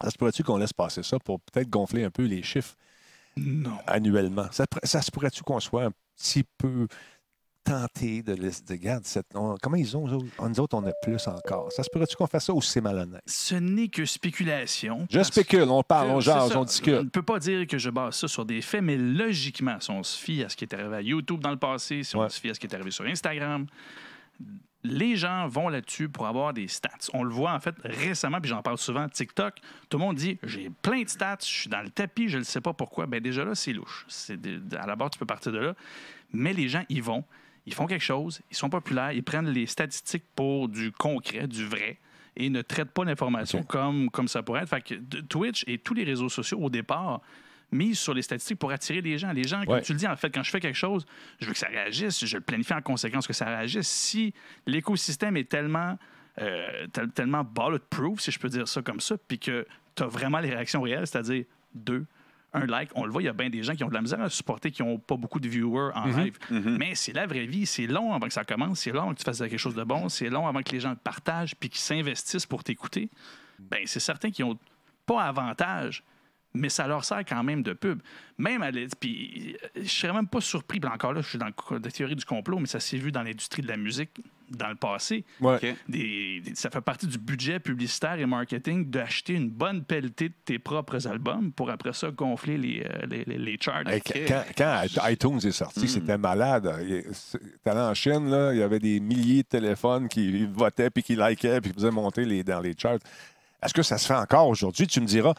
ça se pourrait-tu qu'on laisse passer ça pour peut-être gonfler un peu les chiffres Non. annuellement? Ça, ça se pourrait-tu qu'on soit un petit peu tenté de laisser. de- Regarde, cette- on- comment ils ont, nous autres, on a plus encore. Ça se pourrait-tu qu'on fasse ça ou c'est malhonnête? Ce n'est que spéculation. Je spécule, on parle, on jase, on On discute. ne peut pas dire que je base ça sur des faits, mais logiquement, si on se fie à ce qui est arrivé à YouTube dans le passé, si on se fie à ce qui est arrivé sur Instagram, les gens vont là-dessus pour avoir des stats. On le voit en fait récemment, puis j'en parle souvent, TikTok, tout le monde dit j'ai plein de stats, je suis dans le tapis, je ne sais pas pourquoi. Ben déjà là, c'est louche. C'est de- à la base, tu peux partir de là. Mais les gens y vont, ils font quelque chose, ils sont populaires, ils prennent les statistiques pour du concret, du vrai, et ne traitent pas l'information comme, comme ça pourrait être. Fait que Twitch et tous les réseaux sociaux, au départ, misent sur les statistiques pour attirer les gens. Les gens, comme Ouais. tu le dis, en fait, quand je fais quelque chose, je veux que ça réagisse, je le planifie en conséquence que ça réagisse. Si l'écosystème est tellement, euh, tel- tellement bulletproof, si je peux dire ça comme ça, puis que tu as vraiment les réactions réelles, c'est-à-dire deux, un like, on le voit, il y a bien des gens qui ont de la misère à supporter, qui n'ont pas beaucoup de viewers en live. Mais c'est la vraie vie. C'est long avant que ça commence. C'est long avant que tu fasses quelque chose de bon. C'est long avant que les gens le partagent puis qu'ils s'investissent pour t'écouter. Ben, c'est certain qu'ils n'ont pas avantage, mais ça leur sert quand même de pub. Même à puis euh, je serais même pas surpris. Puis encore là, je suis dans la théorie du complot, mais ça s'est vu dans l'industrie de la musique dans le passé. Ouais. OK. Des- des- ça fait partie du budget publicitaire et marketing d'acheter une bonne pelletée de tes propres albums pour après ça gonfler les, euh, les, les- les charts. Hey, Quand, quand iTunes est sorti, c'était malade. T'allais en Chine, là, il y avait des milliers de téléphones qui votaient, puis qui likaient, puis qui faisaient monter les, dans les charts. Est-ce que ça se fait encore aujourd'hui? Tu me diras,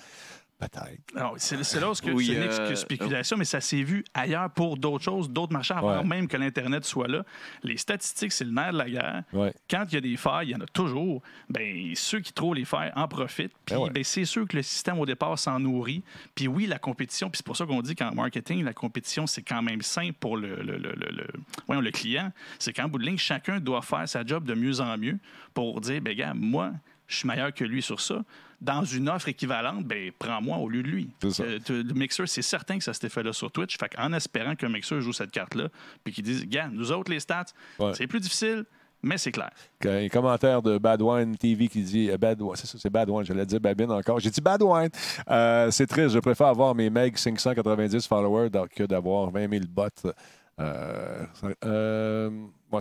peut-être. C'est c'est là où Oui, ce n'est euh, que spéculation, mais ça s'est vu ailleurs pour d'autres choses, d'autres marchés, avant Ouais. même que l'Internet soit là. Les statistiques, c'est le nerf de la guerre. Ouais. Quand il y a des failles, il y en a toujours. Ben, ceux qui trouvent les failles en profitent. Puis Ben ouais. ben, c'est sûr que le système, au départ, s'en nourrit. Puis oui, la compétition, puis c'est pour ça qu'on dit qu'en marketing, la compétition, c'est quand même sain pour le, le, le, le- le- voyons, le client. C'est qu'en bout de ligne, chacun doit faire sa job de mieux en mieux pour dire, ben gars, moi, je suis meilleur que lui sur ça. Dans une offre équivalente, ben prends-moi au lieu de lui. Euh, le Mixer, c'est certain que ça s'était fait là sur Twitch. Fait en espérant qu'un Mixer joue cette carte-là, puis qu'ils disent, gars, nous autres, les stats, Ouais. c'est plus difficile, mais c'est clair. Un commentaire de Badwine TV qui dit euh, Bad Wine, c'est ça, c'est Badwine, j'allais dire Babine encore. J'ai dit Badwine. Euh, c'est triste, je préfère avoir mes Meg 590 followers que d'avoir 20 000 bots. Euh, ça- euh,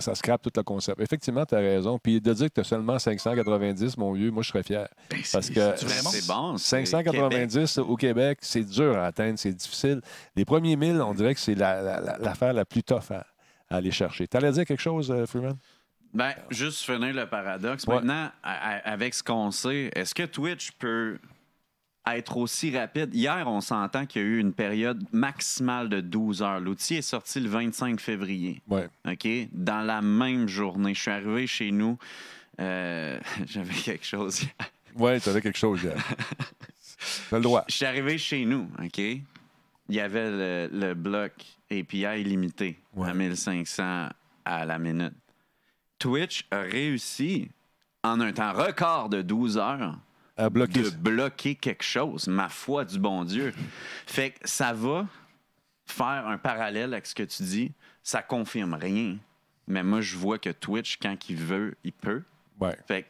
ça scrape tout le concept. Effectivement, tu as raison. Puis de dire que tu as seulement 590, mon vieux, moi, je serais fier. Ben, Parce que c'est bon. c'est 590 au Québec, c'est dur à atteindre, c'est difficile. Les premiers 1000, on dirait que c'est la- la- la- l'affaire la, plus tough à, à aller chercher. Tu allais dire quelque chose, euh, Freeman? Ben, juste finir le paradoxe. Ouais. Maintenant, avec ce qu'on sait, est-ce que Twitch peut être aussi rapide? Hier, on s'entend qu'il y a eu une période maximale de 12 heures. L'outil est sorti le 25 février. Ouais. OK? Dans la même journée. Je suis arrivé chez nous. euh, J'avais quelque chose. hier. Ouais, tu avais quelque chose hier. T'as le droit. Je suis arrivé chez nous, OK? Il y avait le, le bloc API limité Ouais. à 1500 à la minute. Twitch a réussi, en un temps record de 12 heures, À bloquer. de bloquer quelque chose, ma foi du bon Dieu. Fait que ça va faire un parallèle avec ce que tu dis. Ça confirme rien. Mais moi, je vois que Twitch, quand il veut, il peut. Ouais. Fait que,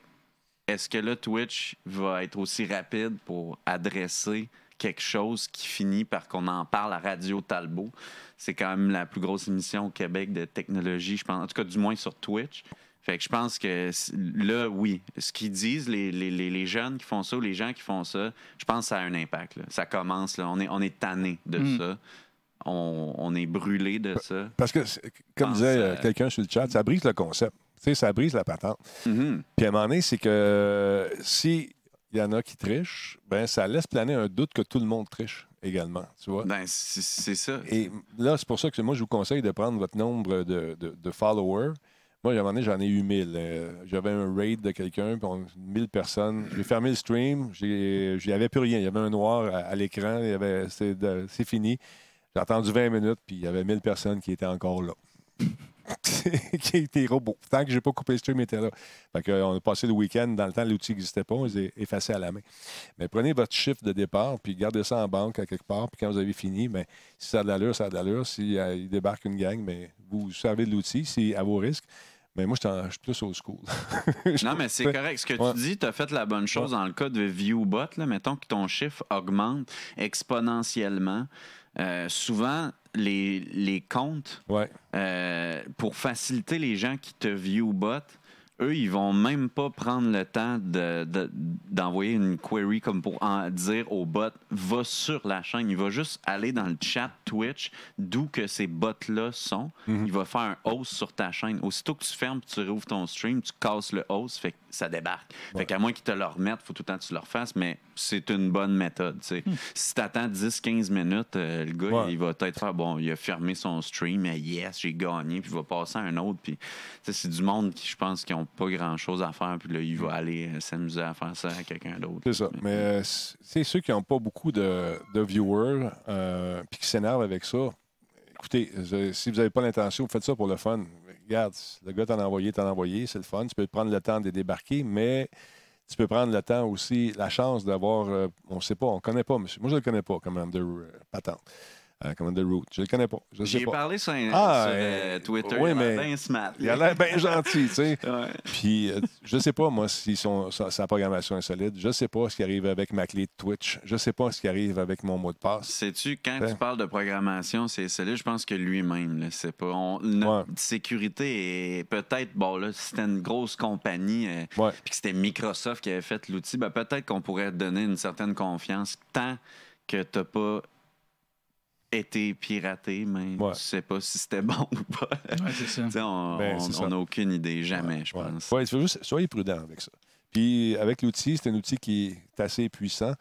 est-ce que là, Twitch va être aussi rapide pour adresser quelque chose qui finit par qu'on en parle à Radio Talbot? C'est quand même la plus grosse émission au Québec de technologie, je pense, en tout cas, du moins sur Twitch. Fait que je pense que là, oui, ce qu'ils disent, les, les, les- les jeunes qui font ça ou les gens qui font ça, je pense que ça a un impact. là. Ça commence, là. On est, on est tanné de Mm. ça. on, on est brûlé de ça. Parce que, comme Pense disait euh, quelqu'un sur le chat, ça brise le concept. Tu sais, ça brise la patente. Mhm. Puis à un moment donné, c'est que si il y en a qui trichent, ben ça laisse planer un doute que tout le monde triche également, tu vois. Ben, c'est c'est ça. Et là, c'est pour ça que moi, je vous conseille de prendre votre nombre de, de- de followers. Moi, à un moment donné, j'en ai eu 1000. Euh, J'avais un raid de quelqu'un, puis on- 1000 personnes. J'ai fermé le stream. n'y avait plus rien. Il y avait un noir à, à l'écran. c'est fini. J'ai attendu 20 minutes, puis il y avait 1000 personnes qui étaient encore là. qui étaient robots. Tant que j'ai pas coupé le stream, ils étaient là. Fait que, euh, on a passé le week-end. Dans le temps, l'outil n'existait pas. On les a effacés à la main. Mais prenez votre chiffre de départ, puis gardez ça en banque à quelque part. Puis quand vous avez fini, ben, si ça a de l'allure, ça a de l'allure. Si euh, il débarque une gang, ben, vous servez de l'outil, c'est à vos risques. Mais moi, je suis je plus old school. Non, mais c'est correct. Ce que Ouais. tu dis, tu as fait la bonne chose dans le cas de ViewBot. Là, mettons que ton chiffre augmente exponentiellement. Euh, souvent, les, les comptes, Ouais. euh, pour faciliter les gens qui te ViewBot, eux, ils vont même pas prendre le temps de- de- d'envoyer une query comme pour en dire au bot va sur la chaîne. Il va juste aller dans le chat Twitch, d'où que ces bots-là sont. Il va faire un host sur ta chaîne. Aussitôt que tu fermes, tu rouvres ton stream, tu casses le host, fait que ça débarque. Fait qu'à moins qu'ils te le remettent, faut tout le temps que tu le refasses, mais c'est une bonne méthode. sais. Si tu attends 10-15 minutes, euh, le gars, Ouais. il va peut-être faire bon, il a fermé son stream, mais yes, j'ai gagné, puis il va passer à un autre. Puis c'est du monde qui, je pense, qui n'ont pas grand-chose à faire, puis là, il va aller euh, s'amuser à faire ça à quelqu'un d'autre. C'est ça. Mais euh, c'est ceux qui n'ont pas beaucoup de, de viewers euh, puis qui s'énervent avec ça. Écoutez, si vous n'avez pas l'intention, vous faites ça pour le fun. Regarde, le gars t'en a envoyé, t'en a envoyé, c'est le fun. Tu peux prendre le temps de débarquer, mais tu peux prendre le temps aussi, la chance d'avoir, euh, on ne sait pas, on ne connaît pas, monsieur. Moi, je ne le connais pas, Commander euh, Patente, euh, Commander Root. Je ne le connais pas. Je J'ai parlé sur, un- Ah, sur, euh, euh, Twitter. oui, il a l'air bien smart. Il a l'air bien gentil, tu sais. Ouais. Puis, euh, je sais pas, moi, si son, sa, sa programmation est solide. Je sais pas ce qui arrive avec ma clé de Twitch. Je sais pas ce qui arrive avec mon mot de passe. Sais-tu, quand Ouais. tu parles de programmation, c'est solide, je pense que lui-même, là, c'est pas. on- notre Ouais. sécurité est peut-être, bon, là, si c'était une grosse compagnie, puis que c'était Microsoft qui avait fait l'outil, ben, peut-être qu'on pourrait te donner une certaine confiance tant que tu pas été piraté, mais Ouais. tu sais pas si c'était bon ou pas. Ouais, c'est ça. On Ben, n'a aucune idée, jamais, je pense. Faut juste, soyez prudent avec ça. Puis, avec l'outil, c'est un outil qui est assez puissant.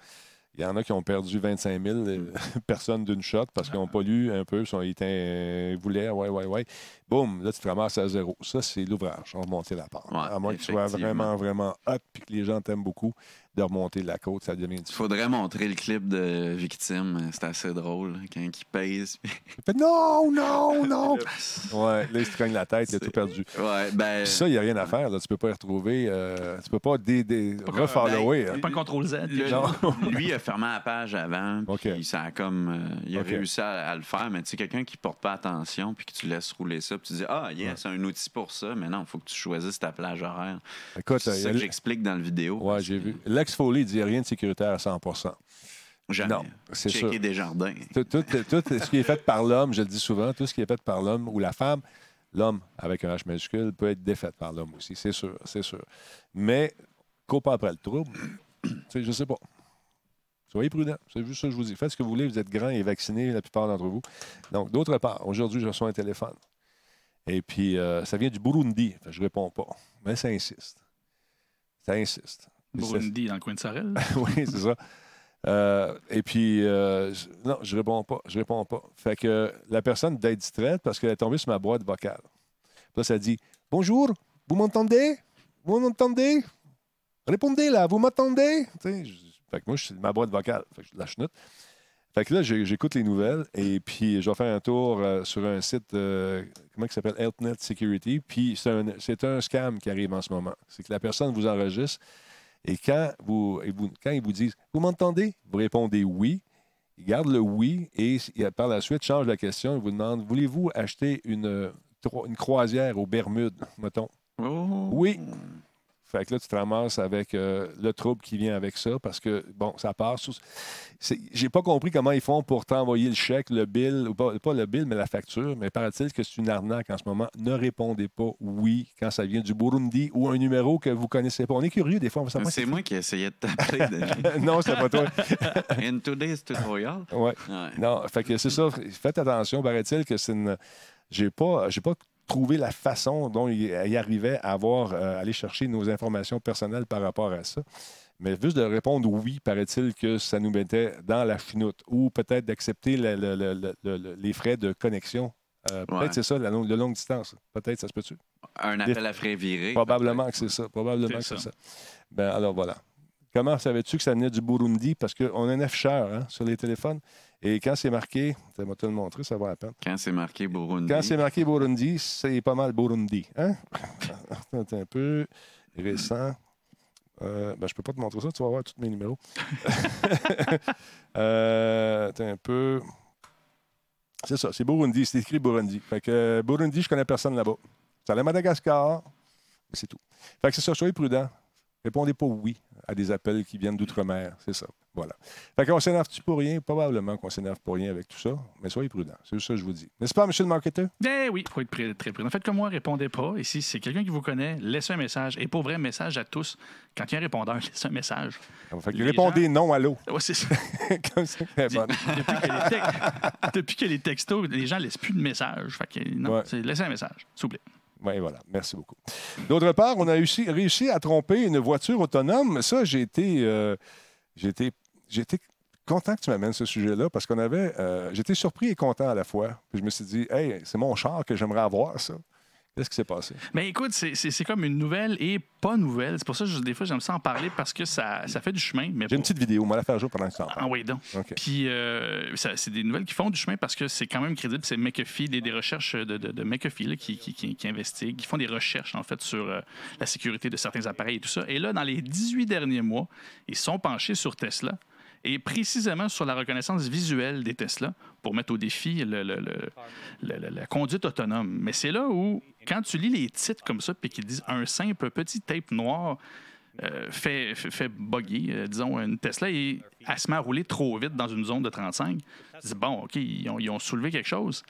Il y en a qui ont perdu 25 000 euh, personnes d'une shot parce qu'ils n'ont pas lu un peu, ils sont- ils étaient- ils voulaient, ouais, ouais, ouais. Boum, là, tu te ramasses à zéro. Ça, c'est l'ouvrage, remonter la pente. Ouais, à moins que tu sois vraiment, vraiment hot puis que les gens t'aiment beaucoup, de remonter la côte, ça devient Il difficile. faudrait montrer le clip de victime. C'est assez drôle, là, quand il pèse. Il fait, non, non, non! ouais, là, il se cogne la tête, il a tout perdu. Ouais, ben. Puis ça, il n'y a rien à faire. Là. Tu peux pas y retrouver. euh, tu peux pas dé, dé, refollower. ben, hein. Pas un contrôle Z. Le- Non. lui, il a fermé la page avant, puis ça a comme. euh, il a réussi à, à le faire, mais tu sais, quelqu'un qui porte pas attention, puis que tu laisses rouler ça, puis tu dis, ah, yeah, c'est un outil pour ça, mais non, il faut que tu choisisses ta plage horaire. Écoute, C'est ça a- que j'explique dans la vidéo. Ouais, j'ai vu. Lex Foley dit rien de sécuritaire à 100 Jamais. Non, c'est Checker sûr. des jardins. tout, tout- tout ce qui est fait par l'homme, je le dis souvent, tout ce qui est fait par l'homme ou la femme, l'homme avec un H majuscule peut être défait par l'homme aussi, c'est sûr, c'est sûr. Mais, cours pas après le trouble, je sais pas. Soyez prudents, c'est juste ça que je vous dis. Faites ce que vous voulez, vous êtes grands et vaccinés, la plupart d'entre vous. Donc, d'autre part, aujourd'hui, je reçois un téléphone. Et puis, euh, ça vient du Burundi. Fait je réponds pas. Mais ça insiste. Ça insiste. Burundi dans le coin de Sorel. oui, c'est ça. Euh, et puis, euh, je- non, je réponds pas. Je réponds pas. Fait que la personne d'être distraite parce qu'elle est tombée sur ma boîte vocale. Puis là, ça dit Bonjour, vous m'entendez? Vous m'entendez? Répondez là, vous m'entendez Fait que moi, je suis ma boîte vocale. Fait que je la chenoute. Fait que là, j'écoute les nouvelles et puis je vais faire un tour euh, sur un site, euh, comment il s'appelle, HealthNet Security. Puis c'est un, c'est un scam qui arrive en ce moment. C'est que la personne vous enregistre et quand, vous, et vous- quand ils vous disent Vous m'entendez? Vous répondez oui. Ils gardent le oui et par la suite changent la question. Ils vous demandent Voulez-vous acheter une, euh, une croisière aux Bermudes, mettons? Oh. Oui. Fait que là, tu te ramasses avec euh, le trouble qui vient avec ça parce que, bon, ça part sous. J'ai pas compris comment ils font pour t'envoyer le chèque, le bill, ou pas, pas le bill, mais la facture. Mais paraît-il que c'est une arnaque en ce moment. Ne répondez pas oui quand ça vient du Burundi ou un numéro que vous connaissez pas. On est curieux des fois. C'est moi qui essayais de t'appeler, non, c'est pas toi. In today's tutorial. Ouais. Ouais. Non, fait que c'est ça. Faites attention. Paraît-il que c'est une. J'ai pas, j'ai pas trouvé la façon dont il, il arrivait à avoir, euh, aller chercher nos informations personnelles par rapport à ça. Mais juste de répondre oui, paraît-il que ça nous mettait dans la chenoute. Ou peut-être d'accepter le- le- le- le- le- les frais de connexion. Euh, peut-être Ouais. c'est ça, la, longue- de longue distance. Peut-être, ça se peut-tu? Un appel à frais virés. Probablement que c'est ça. Probablement que C'est c'est ça. ça. Ben, alors voilà. Comment savais-tu que ça venait du Burundi? Parce qu'on a un afficheur hein, sur les téléphones. Et quand c'est marqué, ça va te le montrer, ça va à peine. Quand c'est marqué Burundi. Quand c'est marqué Burundi, c'est pas mal Burundi. Hein? Attends un peu. Récent. Euh, ben, je peux pas te montrer ça, tu vas voir tous mes numéros. euh, attends un peu. C'est ça, c'est Burundi, c'est écrit Burundi. Fait que euh, Burundi, je connais personne là-bas. C'est à Madagascar, c'est tout. Fait que c'est ça, soyez prudents. Répondez pas oui à des appels qui viennent d'outre-mer, c'est ça. Voilà. Fait qu'on s'énerve-tu pour rien? Probablement qu'on s'énerve pour rien avec tout ça, mais soyez prudents. C'est ça que je vous dis. N'est-ce pas, monsieur le marketeur? Eh oui, il faut être très prudent. Faites comme moi, répondez pas. Et si c'est quelqu'un qui vous connaît, laissez un message. Et pour vrai, message à tous. Quand il y a un répondeur, laissez un message. Fait que répondez non à l'eau. Ouais, c'est ça. Comme ça, depuis, que les tex- depuis que les textos, les gens laissent plus de messages. Fait que non, Ouais. laissez un message, s'il vous plaît. Oui, voilà. Merci beaucoup. D'autre part, on a réussi, à tromper une voiture autonome. Ça, j'ai été, euh, j'ai été, content que tu m'amènes ce sujet-là parce qu'on avait. euh, J'étais surpris et content à la fois. Je me suis dit, hey, c'est mon char que j'aimerais avoir, ça. Qu'est-ce qui s'est passé? Mais écoute, c'est- comme une nouvelle et pas nouvelle. C'est pour ça que je- des fois, j'aime ça en parler parce que ça, ça fait du chemin. J'ai une petite vidéo, on va la faire jouer pendant que tu en Ah parles. oui, donc. Puis, euh, c'est des nouvelles qui font du chemin parce que c'est quand même crédible. C'est McAfee, des, des recherches de, de, de McAfee là, qui, qui, qui, qui investiguent, qui font des recherches, en fait, sur euh, la sécurité de certains appareils et tout ça. Et là, dans les 18 derniers mois, ils sont penchés sur Tesla et précisément sur la reconnaissance visuelle des Tesla pour mettre au défi la conduite autonome. Mais c'est là où, quand tu lis les titres comme ça, puis qu'ils disent un simple petit tape noir euh, fait, fait, bugger, euh, disons, une Tesla et elle se met à rouler trop vite dans une zone de 35. Tu dis, bon, OK, ils ont, soulevé quelque chose.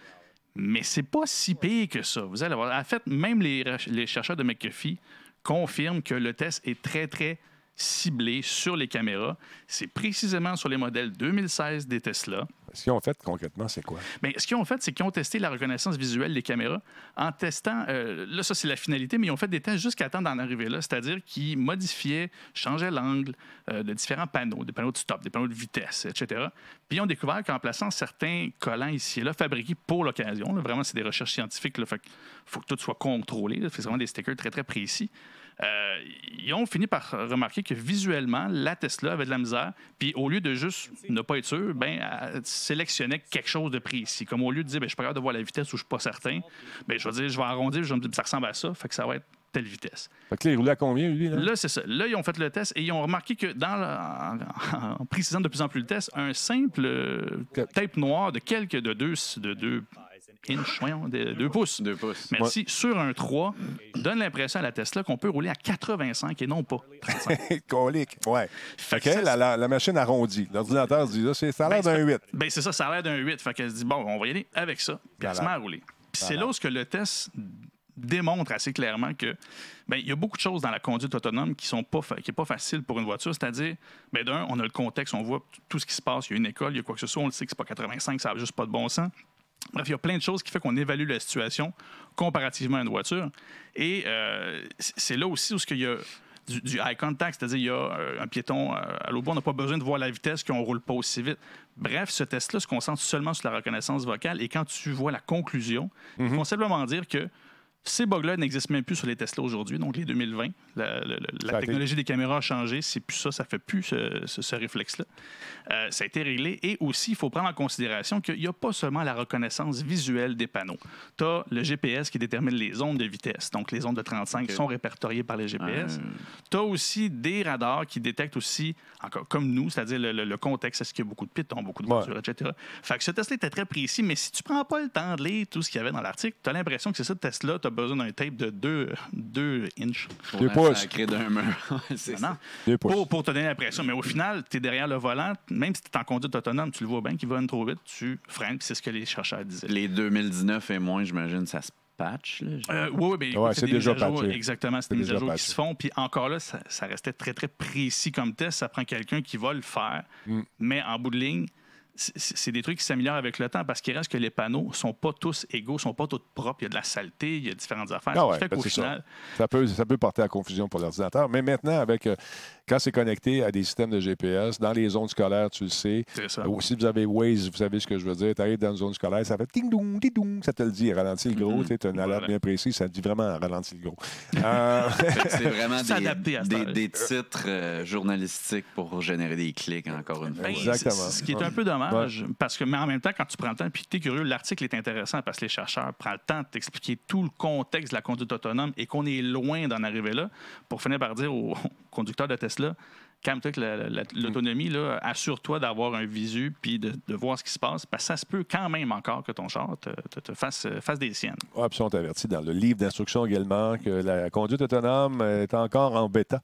Mais c'est pas si pire que ça. Vous allez voir. En fait, même les chercheurs de McAfee confirment que le test est très, très ciblé sur les caméras. C'est précisément sur les modèles 2016 des Tesla. Ce qu'ils ont fait concrètement, c'est quoi? Mais ce qu'ils ont fait, c'est qu'ils ont testé la reconnaissance visuelle des caméras en testant, euh, là, ça c'est la finalité, mais ils ont fait des tests jusqu'à temps d'en arriver là, c'est-à-dire qu'ils modifiaient, changeaient l'angle euh, de différents panneaux, des panneaux de stop, des panneaux de vitesse, etc. Puis ils ont découvert qu'en plaçant certains collants ici et là, fabriqués pour l'occasion, là, vraiment c'est des recherches scientifiques, il faut que tout soit contrôlé, là, c'est vraiment des stickers très très précis. Euh, ils ont fini par remarquer que visuellement, la Tesla avait de la misère. Puis au lieu de juste ne pas être sûr, ben, elle sélectionnait quelque chose de précis. Comme au lieu de dire, ben, je suis pas capable de voir la vitesse ou je suis pas certain, ben, je vais dire, je vais arrondir, je vais me dire, ça ressemble à ça, fait que ça va être telle vitesse. Fait que là, il roulait à combien, lui? Là? Là, c'est ça. Là, ils ont fait le test et ils ont remarqué que dans le- en, précisant de plus en plus le test, un simple tape noir de quelques de deux, de deux inches, voyons, de deux pouces. Deux pouces. Merci. Sur un 3, donne l'impression à la Tesla qu'on peut rouler à 85 et non pas 35. Colique. Ouais. Fait que la, la- la machine arrondit. L'ordinateur dit, là, ça a l'air Ben, d'un 8. Ben, c'est ça, ça a l'air d'un 8. Fait qu'elle se dit, bon, on va y aller avec ça. Puis elle se met à rouler. Puis c'est là où ce que le test démontre assez clairement que ben, il y a beaucoup de choses dans la conduite autonome qui sont pas fa- qui est pas facile pour une voiture, c'est-à-dire ben, d'un, on a le contexte, on voit t- tout ce qui se passe, il y a une école, il y a quoi que ce soit, on le sait que c'est pas 85, ça n'a juste pas de bon sens. Bref, il y a plein de choses qui fait qu'on évalue la situation comparativement à une voiture. Et euh, c'est là aussi où ce qu'il y a du, du eye contact, c'est-à-dire il y a euh, un piéton euh, à l'autre bord, on n'a pas besoin de voir la vitesse, qu'on ne roule pas aussi vite. Bref, ce test-là se concentre seulement sur la reconnaissance vocale et quand tu vois la conclusion, ils vont simplement dire que ces bugs-là n'existent même plus sur les Tesla aujourd'hui, donc les 2020. La, technologie des caméras a changé, c'est plus ça, ça fait plus ce, ce- ce réflexe-là. Euh, ça a été réglé. Et aussi, il faut prendre en considération qu'il n'y a pas seulement la reconnaissance visuelle des panneaux. Tu as le GPS qui détermine les zones de vitesse. Donc, les zones de 35 sont répertoriées par les GPS. Tu as aussi des radars qui détectent aussi, encore comme nous, c'est-à-dire le, le- le contexte, est-ce qu'il y a beaucoup de pitons, beaucoup de Ouais. voitures, etc. Fait que ce test-là était très précis, mais si tu prends pas le temps de lire tout ce qu'il y avait dans l'article, tu as l'impression que c'est ça, Tesla, tu besoin d'un tape de 2 deux, inches. Pour Deux la pouces. d'un mur. Non. Deux pouces. Pour, pour te donner l'impression. Mais au final, tu es derrière le volant, même si tu es en conduite autonome, tu le vois bien qu'il va trop vite, tu freines, puis c'est ce que les chercheurs disaient. Les 2019 et moins, j'imagine, ça se patch. Là. Euh, oui, oui, ben, Ouais, c'est déjà mises à jour, patché. Exactement, c'est C'est des mises à jour qui se font. Puis encore là, ça, ça restait très, très précis comme test. Ça prend quelqu'un qui va le faire. Mm. Mais en bout de ligne, c'est- des trucs qui s'améliorent avec le temps parce qu'il reste que les panneaux sont pas tous égaux, sont pas tous propres. Il y a de la saleté, il y a différentes affaires. Ah fait ben ça. final, Ça peut, ça peut porter à confusion pour l'ordinateur. Mais maintenant, avec euh, quand c'est connecté à des systèmes de GPS, dans les zones scolaires, tu le sais. c'est ça. Si vous avez Waze, vous savez ce que je veux dire. Tu arrives dans une zone scolaire, ça fait ting dong, ting dong, ça te le dit, ralentit le gros. Tu as une alerte Voilà. bien précise, ça te dit vraiment ralentit le gros. Euh, que C'est vraiment C'est adapté à des, des, titres euh, journalistiques pour générer des clics, encore une fois. Ben, Exactement. Ce qui est un peu dommage, parce que, mais en même temps, quand tu prends le temps, puis tu es curieux, l'article est intéressant parce que les chercheurs prennent le temps de t'expliquer tout le contexte de la conduite autonome et qu'on est loin d'en arriver là pour finir par dire aux conducteurs de Tesla, calme-toi que la- la- l'autonomie, là, assure-toi d'avoir un visu puis de, de voir ce qui se passe, parce que ça se peut quand même encore que ton char te, te- te fasse, fasse des siennes. Ouais, puis on t'avertit dans le livre d'instruction également que la conduite autonome est encore en bêta.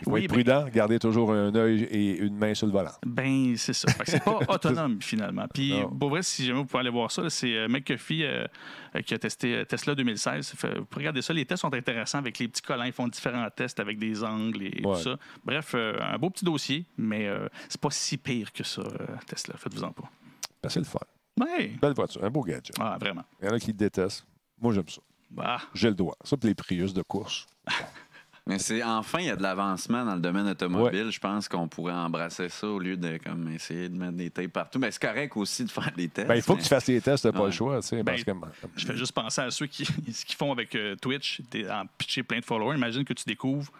Il faut Oui, être ben- prudent, garder toujours un œil et une main sur le volant. Ben, c'est ça. C'est pas autonome, finalement. Puis, Non. pour vrai, si jamais vous pouvez aller voir ça, c'est euh, McAfee euh, euh, qui a testé euh, Tesla 2016. Fait- vous pouvez regarder ça. Les tests sont intéressants avec les petits collants. Ils font différents tests avec des angles et Ouais. tout ça. Bref, euh, un beau petit dossier, mais euh, c'est pas si pire que ça, Tesla. Faites-vous-en pas. Ben, c'est le fun. Ouais. Belle voiture, un beau gadget. Ah, vraiment. Il y en a qui le détestent. Moi, j'aime ça. Bah, J'ai le droit. Ça, pour les Prius de course. Mais c'est enfin, il y a de l'avancement dans le domaine automobile. Je pense qu'on pourrait embrasser ça au lieu de comme essayer de mettre des tapes partout. Mais c'est correct aussi de faire des tests. Ben, il faut que tu fasses les tests, t'as pas Ouais. le choix. tu sais, parce que, je fais juste penser à ceux qui ce qu'ils font avec euh, Twitch, des- en pitcher plein de followers. Imagine que tu découvres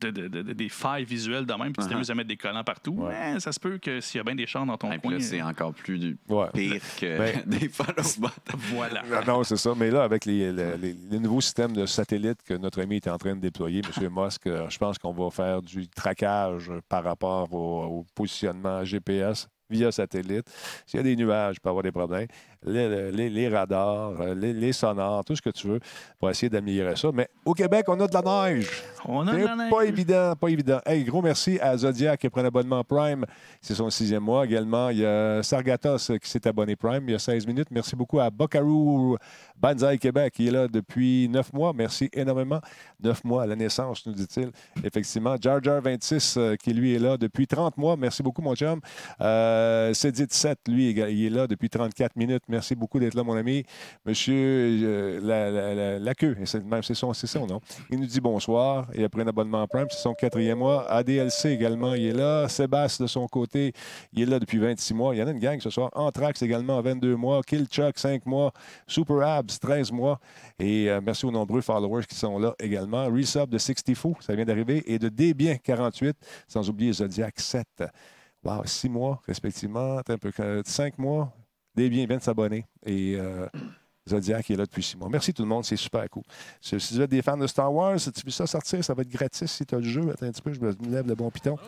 de- de- de- de- des failles visuelles de même, puis tu Uh-huh. t'amuses à mettre des collants partout. Ouais. Ouais, ça se peut que s'il y a bien des chars dans ton Et puis coin. là, c'est euh, encore plus du- Ouais. pire que Ben- des follow bots. Voilà. Non, non, c'est ça. Mais là, avec les, les- les- les nouveaux systèmes de satellites que notre ami est en train de déployer, M. Musk, euh, je pense qu'on va faire du traquage par rapport au, au positionnement GPS via satellite. S'il y a des nuages, il peut y avoir des problèmes. Les, les- les radars, euh, les, les sonars, tout ce que tu veux pour essayer d'améliorer ça. Mais au Québec, on a de la neige. On a de la neige. pas évident, pas évident. Hey, gros merci à Zodiac qui prend l'abonnement Prime. C'est son sixième mois également. Il y a Sargatos qui s'est abonné Prime il y a 16 minutes. Merci beaucoup à Bocarou Banzai Québec qui est là depuis neuf mois. Merci énormément. Neuf mois à la naissance, nous dit-il. Effectivement. Jar Jar 26 euh, qui lui est là depuis 30 mois. Merci beaucoup, mon chum. Euh, Cédit 7, lui, il est là depuis 34 minutes. Merci beaucoup d'être là, mon ami. Monsieur euh, la, la, la- c'est son, son nom. Il nous dit bonsoir. Il a pris un abonnement Prime, c'est son quatrième mois. ADLC également, il est là. Sébastien, de son côté, il est là depuis 26 mois. Il y en a une gang ce soir. Anthrax également, 22 mois. Killchuck, 5 mois. Super Abs, 13 mois. Et euh, merci aux nombreux followers qui sont là également. Resub de 64, ça vient d'arriver. Et de Débien, 48. Sans oublier Zodiac, 7. Wow, 6 mois, respectivement. Un peu, 5 mois. Débien vient de s'abonner. Et. euh, Zodiac qui est là depuis six mois. Merci tout le monde, c'est super cool. Si si vous êtes des fans de Star Wars, si tu veux ça sortir, ça va être gratis si tu as le jeu. Attends un petit peu, je me lève le bon piton.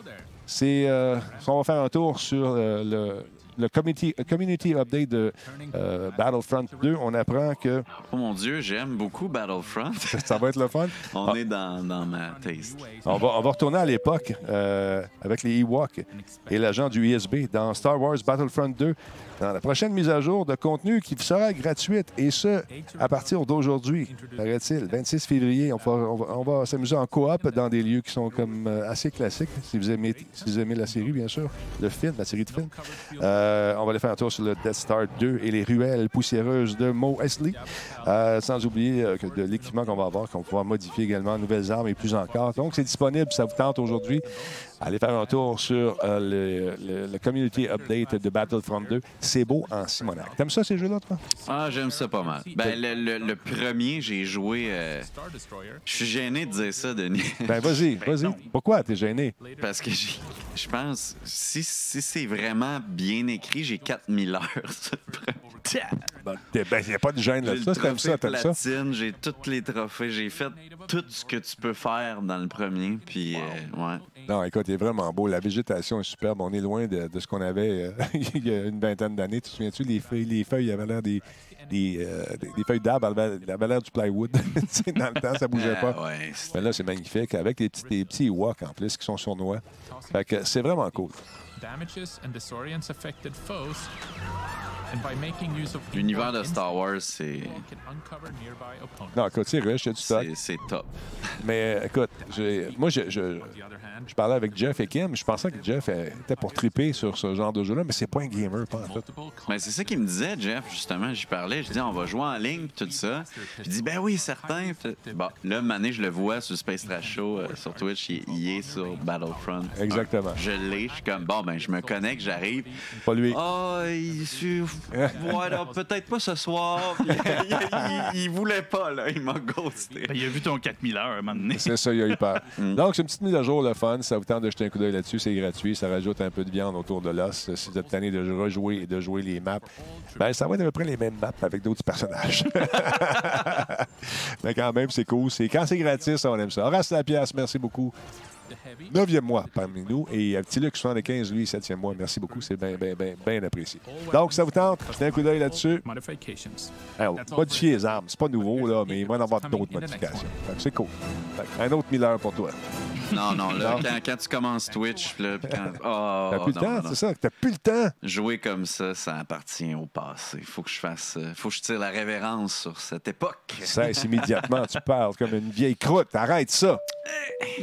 C'est, euh, on va faire un tour sur euh, le, le community, community update de euh, Battlefront 2. On apprend que Oh mon Dieu, j'aime beaucoup Battlefront. ça va être le fun. On Ah. est dans, dans ma taste. On va, on va retourner à l'époque euh, avec les Ewoks et l'agent du ISB dans Star Wars Battlefront 2. Dans la prochaine mise à jour de contenu qui sera gratuite, et ce, à partir d'aujourd'hui, paraît-il, 26 février, on va, s'amuser en coop dans des lieux qui sont comme euh, assez classiques, si vous, aimez, la série, bien sûr, le film, la série de films. Euh, on va aller faire un tour sur le Death Star 2 et les ruelles poussiéreuses de Mo Eisley. Euh, sans oublier euh, que de l'équipement qu'on va avoir, qu'on va modifier également, nouvelles armes et plus encore. Donc, c'est disponible, ça vous tente aujourd'hui. Allez faire un tour sur euh, le, le- le Community Update de Battlefront 2. C'est beau en Simonac. T'aimes ça, ces jeux-là, toi? Ah, j'aime ça pas mal. Ben, le, premier, j'ai joué. euh, Je suis gêné de dire ça, Denis. Ben, vas-y, Ben vas-y. Pourquoi? T'es gêné? Parce que je pense, si, si c'est vraiment bien écrit, j'ai 4000 heures sur le premier. Ben, il n'y a pas de gêne là-dessus. T'aimes ça, t'aimes ça? j'ai tous les trophées, j'ai fait tout ce que tu peux faire dans le premier, puis euh, ouais. Non, écoute, est vraiment beau. La végétation est superbe. On est loin de, de ce qu'on avait euh, il y a une vingtaine d'années. Tu te souviens-tu, les feuilles, les feuilles avaient l'air des, des, euh, des- des feuilles d'arbre, avaient avaient l'air du plywood. Dans le temps, ça bougeait pas. Ah, ouais, c'est- Mais là, c'est magnifique, avec les petits, des petits walks en plus qui sont sournois. Fait que c'est vraiment cool. L'univers de Star Wars, c'est. Non, écoute, c'est y a du stock. c'est- c'est top. Mais écoute, moi, je, je, Je parlais avec Jeff et Kim. Je pensais que Jeff était pour triper sur ce genre de jeu-là, mais c'est pas un gamer, pas en fait. multiple Ben, c'est ça qu'il me disait, Jeff, justement. J'y parlais. Je dis, on va jouer en ligne, tout ça. Puis il dit, ben oui, certain. Bon, là, Mané, je le vois sur Space Trash Show, euh, sur Twitch. Il, il est sur Battlefront. Exactement. Je l'ai. Je suis comme, bon, ben, je me connecte, j'arrive. Pas lui. Ah, il suis. Voilà, peut-être pas ce soir. Il, il- il voulait pas, là. Il m'a ghosté. Ben, il a vu ton 4000 heures donné. C'est ça, il a eu peur. Donc, c'est une petite mise à jour, le fun. Ça vous tente de jeter un coup d'œil là-dessus. C'est gratuit. Ça rajoute un peu de viande autour de l'os. Si vous êtes tanné de rejouer et de jouer les maps, ben, ça va être à peu près les mêmes maps avec d'autres personnages. Mais quand même, c'est cool. C'est, quand c'est gratis, on aime ça. Horace Lapièce, merci beaucoup. Neuvième mois parmi nous. Et Petit Luc, 75, lui, septième mois. Merci beaucoup. C'est bien, bien, bien, bien apprécié. Donc, ça vous tente? Jetez un coup d'œil là-dessus. modifier les armes. C'est pas nouveau, là, mais il va y en avoir d'autres modifications. Fait que c'est cool. Fait que un autre mille heures pour toi. Non, non, là, quand, quand tu commences Twitch, là, puis quand. Oh, T'as plus le temps, c'est ça? T'as plus le temps? Jouer comme ça, ça appartient au passé. Il faut que je fasse. euh, faut que je tire la révérence sur cette époque. Cesse immédiatement. Tu parles comme une vieille croûte. Arrête ça.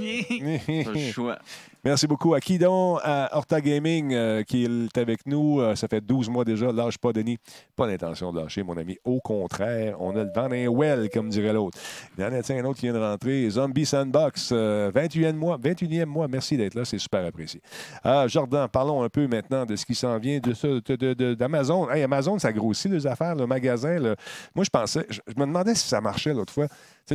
Choix. Merci beaucoup à Kidon, à Horta Gaming euh, qui est avec nous. Euh, ça fait 12 mois déjà. Lâche pas, Denis. Pas l'intention de lâcher, mon ami. Au contraire, on a le vent d'un well, comme dirait l'autre. Il y en a tiens, un autre qui vient de rentrer? Zombie Sandbox, euh, 21e mois. 21e mois. Merci d'être là. C'est super apprécié. Ah, Jordan, parlons un peu maintenant de ce qui s'en vient de ça, de- de- de- d'Amazon. Hey, Amazon, ça grossit les affaires, le magasin. Moi, je pensais, je, je me demandais si ça marchait l'autre fois.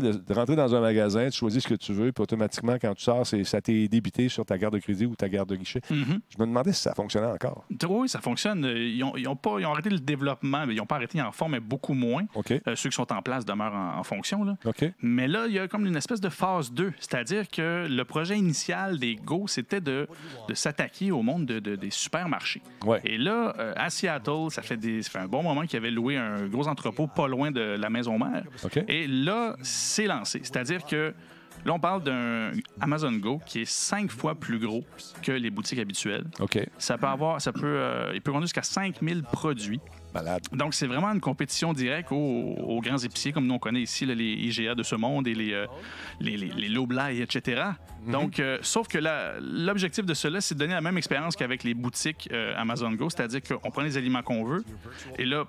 De, de rentrer dans un magasin, tu choisis ce que tu veux, puis automatiquement, quand tu sors, ça t'est débité sur ta carte de crédit ou ta carte de guichet. Mhm. Je me demandais si ça fonctionnait encore. Oui, ça fonctionne. Euh, Ils ont, ils ont pas, ils ont arrêté le développement, mais ils n'ont pas arrêté, en font, mais beaucoup moins. OK. Euh, ceux qui sont en place demeurent en, en fonction. Là. Mais là, il y a comme une espèce de phase 2, c'est-à-dire que le projet initial des Go, c'était de, de s'attaquer au monde de- de- des supermarchés. Ouais. Et là, euh, à Seattle, ça fait, des, ça fait un bon moment qu'ils avaient loué un gros entrepôt pas loin de la maison mère. OK. Et là, c'est lancé. C'est-à-dire que là, on parle d'un Amazon Go qui est cinq fois plus gros que les boutiques habituelles. OK. Ça peut avoir, ça peut, euh, il peut conduire jusqu'à 5000 produits. Malade. Donc, c'est vraiment une compétition directe aux, aux grands épiciers, comme nous on connaît ici, là, les IGA de ce monde et les, euh, les, les, etc. Donc, euh, sauf que l'objectif de cela, c'est de donner la même expérience qu'avec les boutiques euh, Amazon Go, c'est-à-dire qu'on prend les aliments qu'on veut et là,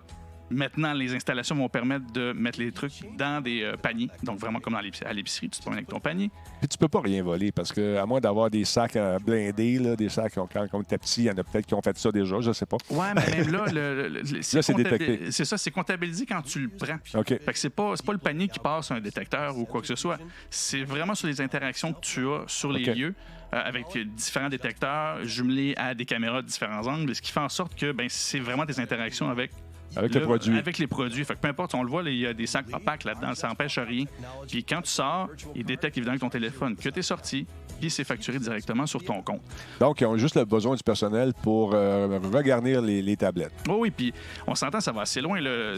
Maintenant, les installations vont permettre de mettre les trucs dans des euh, paniers. Donc, vraiment comme dans l'épicerie- à l'épicerie, tu te promènes avec ton panier. Puis tu peux pas rien voler parce que, à moins d'avoir des sacs euh, blindés, là, des sacs qui ont- quand, quand était petit, il y en a peut-être qui ont fait ça déjà, je sais pas. Ouais, mais même là, le, le- le- Là, c'est comptabil- détecté. C'est ça, c'est comptabilisé quand tu le prends. OK. Fait que c'est pas, c'est pas le panier qui passe un détecteur ou quoi que ce soit. C'est vraiment sur les interactions que tu as sur les lieux. euh, avec différents détecteurs jumelés à des caméras de différents angles, ce qui fait en sorte que ben, c'est vraiment des interactions avec Avec le produit. Avec les produits. Fait que peu importe, on le voit, il y a des sacs opaques là-dedans, ça n'empêche rien. Puis quand tu sors, il détecte évidemment avec ton téléphone que tu es sorti, puis c'est facturé directement sur ton compte. Donc, ils ont juste le besoin du personnel pour euh, regarnir les, les tablettes. Oh oui, puis on s'entend, ça va assez loin. là.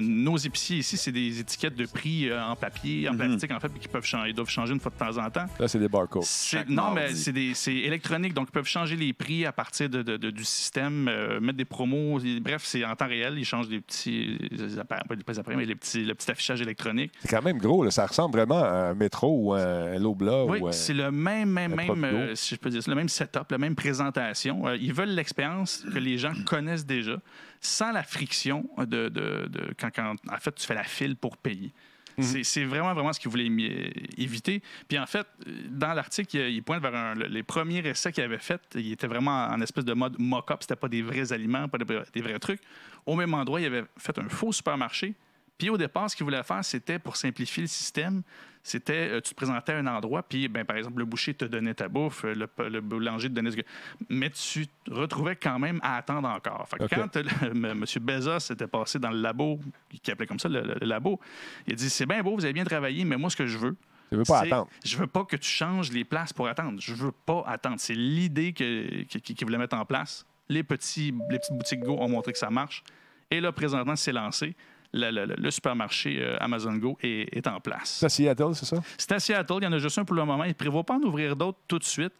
Nos épiciers ici, c'est des étiquettes de prix euh, en papier, en plastique, en fait, puis qui peuvent changer, ils doivent changer une fois de temps en temps. Là, c'est des barcodes. Non, mardi. mais c'est électronique, donc ils peuvent changer les prix à partir de, de- de- du système, euh, mettre des promos. Bref, c'est en temps réel. Ils changent des petits des appareils, pas des appareils, mais les petits, le petit affichage électronique. C'est quand même gros, là. ça ressemble vraiment à un métro ou un Lobla. Oui, ou un- c'est le même, même, même, euh, si je peux dire ça, le même setup, la même présentation. Euh, ils veulent l'expérience que les gens connaissent déjà, sans la friction de, de- de- quand, quand, en fait, tu fais la file pour payer. C'est- C'est vraiment, vraiment ce qu'ils voulaient mi- éviter. Puis en fait, dans l'article, il, il pointe vers un- le- les premiers essais qu'ils avaient faits. Ils étaient vraiment en espèce de mode mock-up. C'était pas des vrais aliments, pas des, vrais trucs. Au même endroit, ils avaient fait un faux supermarché. Puis au départ, ce qu'ils voulaient faire, c'était pour simplifier le système, c'était euh, tu te présentais à un endroit, puis ben, par exemple, le boucher te donnait ta bouffe, euh, le, le boulanger te donnait ce que. Mais tu te retrouvais quand même à attendre encore. Fait que quand euh, M. Bezos était passé dans le labo, qui appelait comme ça le, labo, il a dit C'est bien beau, vous avez bien travaillé, mais moi, ce que je veux, Tu veux pas attendre. Je veux pas que tu changes les places pour attendre. Je veux pas attendre. C'est l'idée que, que- qu'ils voulaient mettre en place. Les, petits, les petites boutiques Go ont montré que ça marche. Et là, présentement, c'est lancé. Le, le- le- le supermarché euh, Amazon Go est, est en place. C'est à Seattle, c'est ça? C'est à Seattle. Il y en a juste un pour le moment. Ils ne prévoient pas en ouvrir d'autres tout de suite.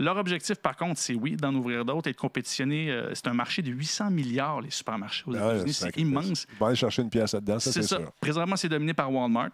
Leur objectif, par contre, c'est oui, d'en ouvrir d'autres et de compétitionner. euh, c'est un marché de 800 milliards, les supermarchés aux Ah États-Unis. C'est immense. Ils vont aller chercher une pièce là-dedans, ça, C'est ça. sûr. Présentement, c'est dominé par Walmart.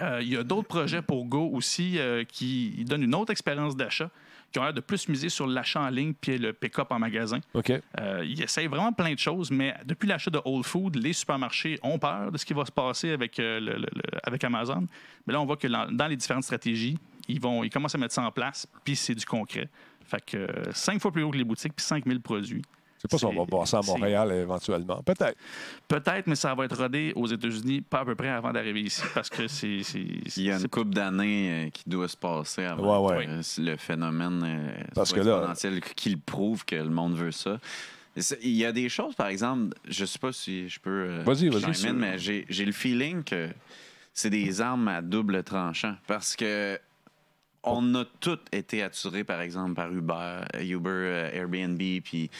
Euh, Il y a d'autres projets pour Go aussi euh, qui donnent une autre expérience d'achat, qui ont l'air de plus miser sur l'achat en ligne puis le pick-up en magasin. OK. Euh, ils essayent vraiment plein de choses, mais depuis l'achat de Whole Food, les supermarchés ont peur de ce qui va se passer avec, euh, le- le- le- avec Amazon. Mais là, on voit que dans, dans les différentes stratégies, ils, vont, ils commencent à mettre ça en place, puis c'est du concret. Fait que euh, cinq fois plus haut que les boutiques, puis 5000 produits. Je sais pas si on va voir ça à Montréal éventuellement. Peut-être. Peut-être, mais ça va être rodé aux États-Unis pas à peu près avant d'arriver ici, parce que c'est... Il y a une couple d'années euh, qui doit se passer avant Ouais, ouais. que euh, le phénomène euh, Parce soit que là- exponentiel, qu'il prouve que le monde veut ça. Il y a des choses, par exemple, je sais pas si je peux. euh, Vas-y, vas-y. mais j'ai le feeling que c'est des armes à double tranchant. Parce que on a tous été attirés, par exemple, par Uber, euh, Uber, euh, Airbnb, puis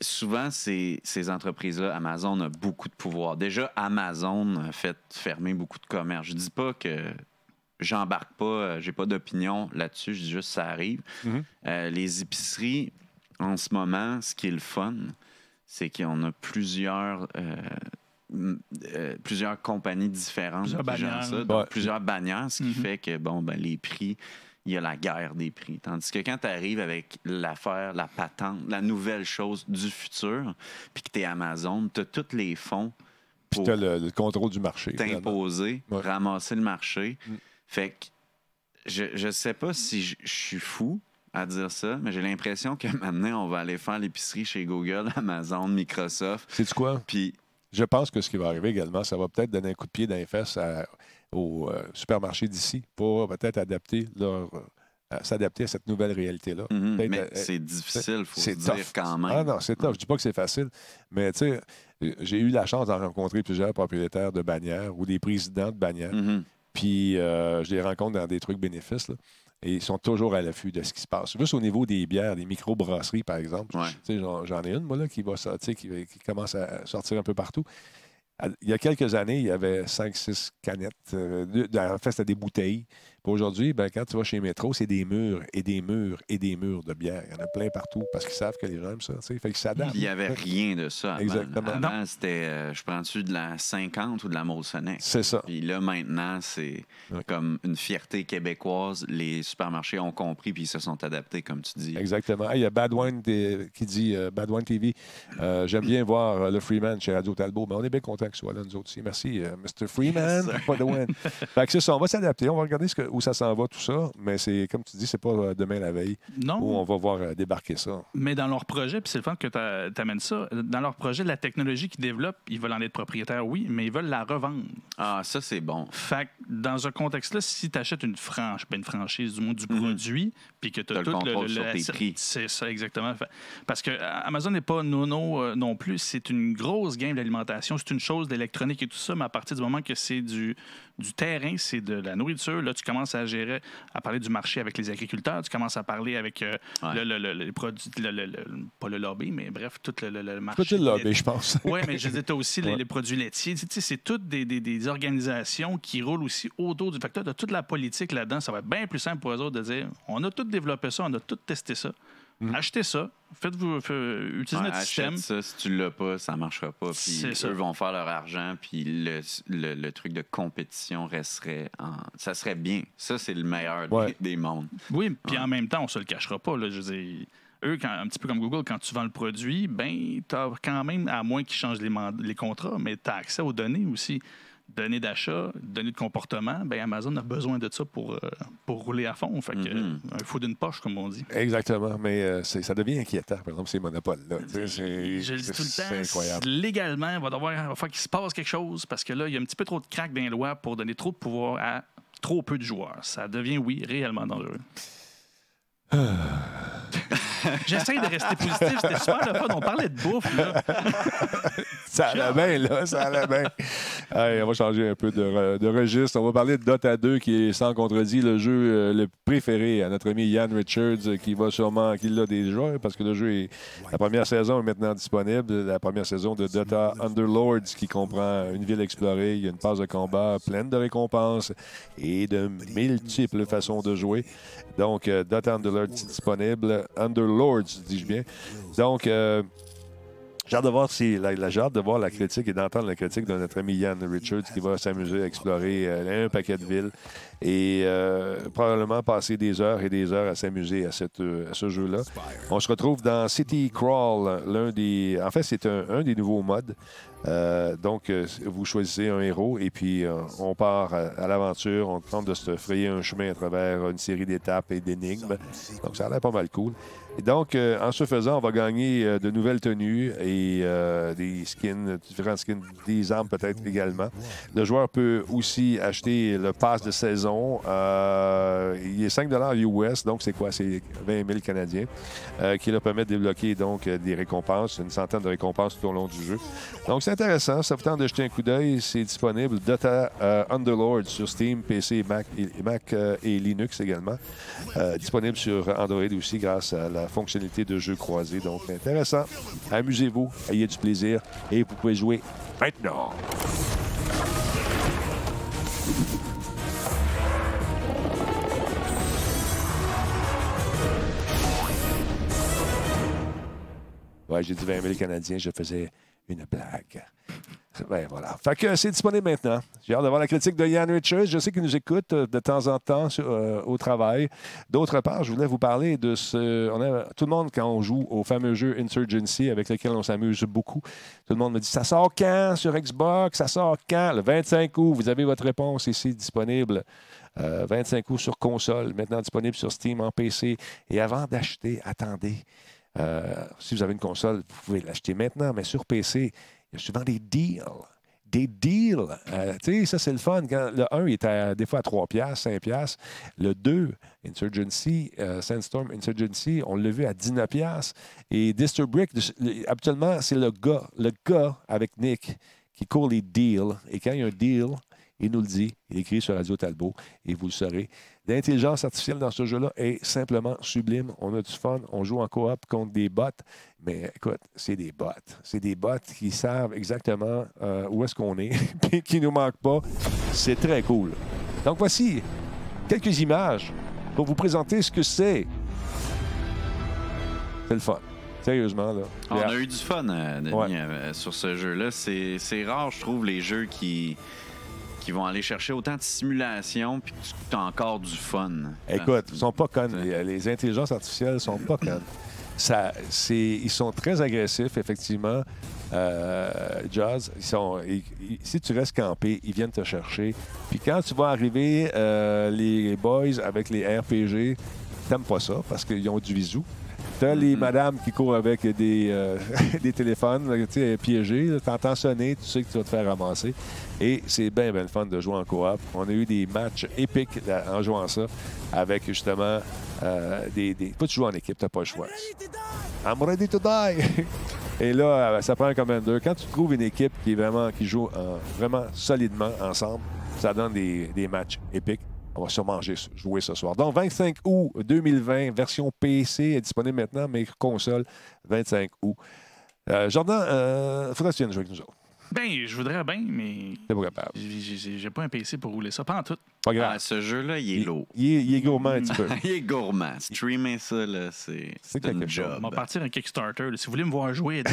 souvent, ces, ces entreprises-là, Amazon a beaucoup de pouvoir. Déjà, Amazon a fait fermer beaucoup de commerces. Je dis pas que j'embarque pas, euh, j'ai pas d'opinion là-dessus, je dis juste ça arrive. Mhm. Euh, les épiceries, en ce moment, ce qui est le fun, c'est qu'on a plusieurs. euh, euh, plusieurs compagnies différentes Plusieurs bannières. ça, donc Ouais. plusieurs bannières, ce qui Mhm. fait que bon ben les prix il y a la guerre des prix. Tandis que quand tu arrives avec l'affaire, la patente, la nouvelle chose du futur, puis que tu es Amazon, tu as tous les fonds Puis pour tu as le, le contrôle du marché. t'imposer, Ouais. ramasser le marché. Mm. Fait que je, je sais pas si je je suis fou à dire ça, mais j'ai l'impression que maintenant, on va aller faire l'épicerie chez Google, Amazon, Microsoft. Sais-tu quoi? Puis, Je pense que ce qui va arriver également, ça va peut-être donner un coup de pied dans les fesses à- aux euh, supermarchés d'ici pour peut-être adapter leur. euh, à s'adapter à cette nouvelle réalité-là. mhm, mais euh, c'est difficile, faut se dire tough. quand même. Ah non, c'est tough. Je dis pas que c'est facile, mais tu sais, euh, j'ai eu la chance d'en rencontrer plusieurs propriétaires de bannières ou des présidents de bannières. Mhm. Puis euh, je les rencontre dans des trucs bénéfices. là, et ils sont toujours à l'affût de ce qui se passe. Juste au niveau des bières, des micro-brasseries, par exemple. Ouais. J'en j'en ai une, moi, là, qui va sortir, qui, qui commence à sortir un peu partout. Il y a quelques années, il y avait 5-6 canettes. euh, en fait, c'était des bouteilles. Puis aujourd'hui, ben, quand tu vas chez Métro, c'est des murs et des murs et des murs de bière. Il y en a plein partout parce qu'ils savent que les gens aiment ça. tu sais. Fait qu'ils s'adaptent. Il n'y avait rien de ça avant. Exactement. Avant, c'était, euh, je prends-tu de la 50 ou de la Molson X? C'est ça. Puis là, maintenant, c'est Ouais. comme une fierté québécoise. Les supermarchés ont compris puis ils se sont adaptés, comme tu dis. Exactement. Ah, Il y a Bad Wine t- qui dit euh, Bad Wine TV. euh, J'aime bien voir euh, le Freeman chez Radio Talbot, mais on est bien content qu'il soit là, nous autres aussi. Merci, euh, Mr. Freeman. Yes, sir. pas de win. Fait que c'est ça, on va s'adapter, on va regarder ce que- où ça s'en va, tout ça, mais c'est, comme tu dis, c'est pas euh, demain la veille Non. où on va voir euh, débarquer ça. Mais dans leur projet, puis c'est le fun que tu amènes ça, dans leur projet, la technologie qu'ils développent, ils veulent en être propriétaires, oui, mais ils veulent la revendre. Ah, ça, c'est bon. Fait que dans un contexte-là, si tu achètes une franche, ben une franchise du moins du Mhm. produit, puis que tu T'as as le tout contrôle sur la- tes prix. C'est ça, exactement. Parce que euh, Amazon n'est pas nono euh, non plus. C'est une grosse game d'alimentation. C'est une chose d'électronique et tout ça, mais à partir du moment que c'est du, du terrain, c'est de la nourriture, là, tu commences à gérer, à parler du marché avec les agriculteurs, tu commences à parler avec euh, Ouais. le, le- le- les produits, le- le- le- pas le lobby, mais bref, tout le, le- le Pas marché. le lobby, je pense. Oui, mais je disais, tu as aussi les, produits laitiers. Tu sais, c'est toutes des, des- des organisations qui roulent aussi autour du facteur. Tu as toute la politique là-dedans. Ça va être bien plus simple pour eux autres de dire on a tout développé ça, on a tout testé ça. Mhm. Achetez ça, faites-vous, fait- utilisez Ouais, notre système. ça, si tu l'as pas, ça marchera pas. Puis ça. eux vont faire leur argent, puis le, le- le truc de compétition resterait en... Ça serait bien. Ça, c'est le meilleur des- Ouais. des, mondes. Oui, puis Ouais. en même temps, on se le cachera pas. Là, je veux dire, eux, quand- un petit peu comme Google, quand tu vends le produit, ben, tu as quand même, à moins qu'ils changent les, les contrats, mais tu as accès aux données aussi. Données d'achat, données de comportement, ben Amazon a besoin de ça pour, euh, pour rouler à fond. Fait que, euh, un fou d'une poche, comme on dit. Exactement, mais euh, ça devient inquiétant, par exemple, ces monopoles-là. Je le dis tout le temps. C'est incroyable. Légalement, il va devoir il va falloir qu'il se passe quelque chose parce que là, il y a un petit peu trop de craques dans les lois pour donner trop de pouvoir à trop peu de joueurs. Ça devient, oui, réellement dangereux. J'essaie de rester positif. C'était super le fun. On parlait de bouffe, là. Ça allait bien, là, ça allait bien. Hey, on va changer un peu de, re- de registre. On va parler de Dota 2, qui est sans contredit le jeu euh, le préféré à notre ami Ian Richards, euh, qui va sûrement, qui l'a déjà, parce que le jeu est. La première saison est maintenant disponible. La première saison de Dota Underlords, qui comprend une ville explorée, il y a une phase de combat pleine de récompenses et de multiples façons de jouer. Donc, euh, Dota Underlords est disponible. Underlords, dis-je bien. Donc, euh, j'ai hâte de voir la, critique et d'entendre la critique de notre ami Ian Richards qui va s'amuser à explorer euh, un paquet de villes et euh, probablement passer des heures et des heures à s'amuser euh, à ce jeu-là. On se retrouve dans City Crawl, l'un des. En fait, c'est un, des nouveaux modes. Donc, vous choisissez un héros et puis on part à, à l'aventure. On tente de se frayer un chemin à travers une série d'étapes et d'énigmes. Donc, ça a l'air pas mal cool. Donc, euh, en ce faisant, on va gagner euh, de nouvelles tenues et euh, des skins, différents skins, des armes peut-être également. Le joueur peut aussi acheter le pass de saison. Euh, il est 5 US, donc c'est quoi? C'est 20 000 Canadiens, euh, qui leur permet de débloquer donc euh, des récompenses, une centaine de récompenses tout au long du jeu. Donc c'est intéressant, ça vous tente de jeter un coup d'œil. C'est disponible Dota Underlord sur Steam, PC, Mac et, Mac, et Linux également. Disponible sur Android aussi grâce à la fonctionnalité de jeu croisé. Donc intéressant. Amusez-vous, ayez du plaisir et vous pouvez jouer maintenant. Ouais, j'ai dit 20 000 Canadiens, je faisais une blague. Ben voilà. Fait que c'est disponible maintenant. J'ai hâte d'avoir la critique de Ian Richards. Je sais qu'il nous écoute euh, de temps en temps euh, au travail. D'autre part, je voulais vous parler de ce. Tout le monde, quand on joue au fameux jeu Insurgency, avec lequel on s'amuse beaucoup, tout le monde me dit Ça sort quand sur Xbox? Ça sort quand? Le 25 août. Vous avez votre réponse ici disponible. Euh, 25 août sur console, maintenant disponible sur Steam en PC. Et avant d'acheter, attendez. Euh, si vous avez une console, vous pouvez l'acheter maintenant, mais sur PC, il y a souvent des deals. Des deals. Euh, tu sais, ça, c'est le fun. Le 1 est à, des fois à 3 piastres, 5 piastres. Le 2, Insurgency, euh, Sandstorm Insurgency, on l'a vu à 19 piastres. Et Disturbrick, le- habituellement, c'est le gars, le gars avec Nick qui court les deals. Et quand il y a un deal, il nous le dit, il écrit sur Radio Talbot, et vous le saurez. L'intelligence artificielle dans ce jeu-là est simplement sublime. On a du fun, on joue en coop contre des bots, mais écoute, c'est des bots. C'est des bots qui savent exactement euh, où est-ce qu'on est, puis qui ne nous manquent pas. C'est très cool. Donc voici quelques images pour vous présenter ce que c'est. C'est le fun. Sérieusement, là. On a eu du fun, euh, Denis, Ouais. euh, sur ce jeu-là. C'est rare, je trouve, les jeux qui, qui vont aller chercher autant de simulation puis que tu as encore du fun. Écoute, ils sont pas connes. Les, les intelligences artificielles sont pas connes. Ça, c'est, ils sont très agressifs, effectivement. Euh, Jazz, ils sont, ils- ils- si tu restes campé, ils viennent te chercher. Puis quand tu vas arriver, euh, les boys avec les RPG, t'aimes pas ça parce qu'ils ont du visou. T'as les madames qui courent avec des, euh, des téléphones piégés. T'entends sonner, tu sais que tu vas te faire ramasser. Et c'est bien, bien le fun de jouer en coop. On a eu des matchs épiques là, en jouant ça avec justement euh, des, des. Que tu joues en équipe, t'as pas le choix. I'm ready to die! Et là, euh, ça prend un commander. Quand tu trouves une équipe qui est vraiment qui joue en- vraiment solidement ensemble, ça donne des, des matchs épiques. On va sûrement jouer ce soir. Donc, 25 août 2020, version PC est disponible maintenant, mais console, 25 août. Euh, Jordan, euh, faudrait que tu viennes jouer avec nous autres. Ben, je voudrais bien, mais T'es pas capable. j'ai- j'ai j'ai pas un PC pour rouler ça. Pas en tout. Pas grave. Ah, ce jeu-là, il est lourd. il est, il est gourmand un petit peu. il est gourmand. Streamer ça, là, c'est c'est quelque une chose. On va job. partir un Kickstarter. là. Si vous voulez me voir jouer,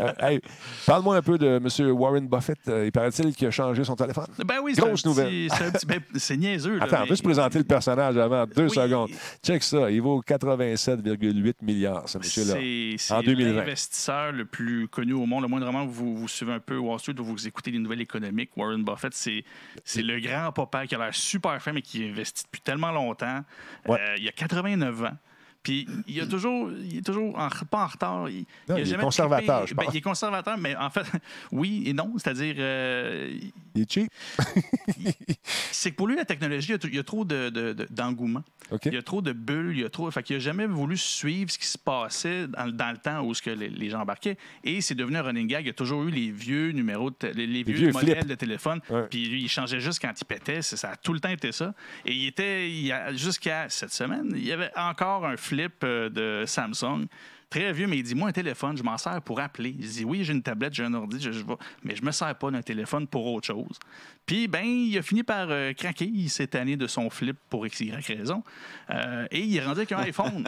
Euh, hey, Parle-moi un peu de M. Warren Buffett. Euh, il paraît-il qu'il a changé son téléphone? ben oui, c'est Grosse un petit- nouvelle. C'est un petit- ben, c'est niaiseux. là, Attends, on mais- veut se présenter le personnage avant deux Oui. secondes? Check ça. Il vaut 87,8 milliards, ce monsieur-là. C'est c'est En 2020. l'investisseur le plus connu au monde. Le moindrement, vous, vous suivez un peu Wall Street ou vous écoutez les nouvelles économiques. Warren Buffett, c'est c'est le grand papa qui a l'air super fin, mais qui investit depuis tellement longtemps. Ouais. Euh, il a 89 ans. Puis il, a toujours, il est toujours en- pas en retard. Il, Non, il est conservateur, trippé. je Ben, pense. il est conservateur, mais en fait, oui et non. C'est-à-dire, euh, Il est cheap. c'est que pour lui, la technologie, il y a, trop de- de- de- d'engouement. Il y a trop de bulles, il y a trop. Fait qu'il n'a jamais voulu suivre ce qui se passait dans, le- dans le temps où ce que les, les gens embarquaient. Et c'est devenu un running gag. Il a toujours eu les vieux numéros, de les, les vieux, vieux modèles de téléphone. Ouais. Puis lui, il changeait juste quand il pétait. C'est- Ça a tout le temps été ça. Et il était, il y a- jusqu'à cette semaine, il y avait encore un flip euh, de Samsung. Très vieux, mais il dit Moi, un téléphone, je m'en sers pour appeler. Il dit Oui, j'ai une tablette, j'ai un ordi, je, je vais- mais je me sers pas d'un téléphone pour autre chose. Puis, ben, il a fini par euh, craquer cette année de son flip pour X, Y raison. Euh, et il est rendu avec un iPhone.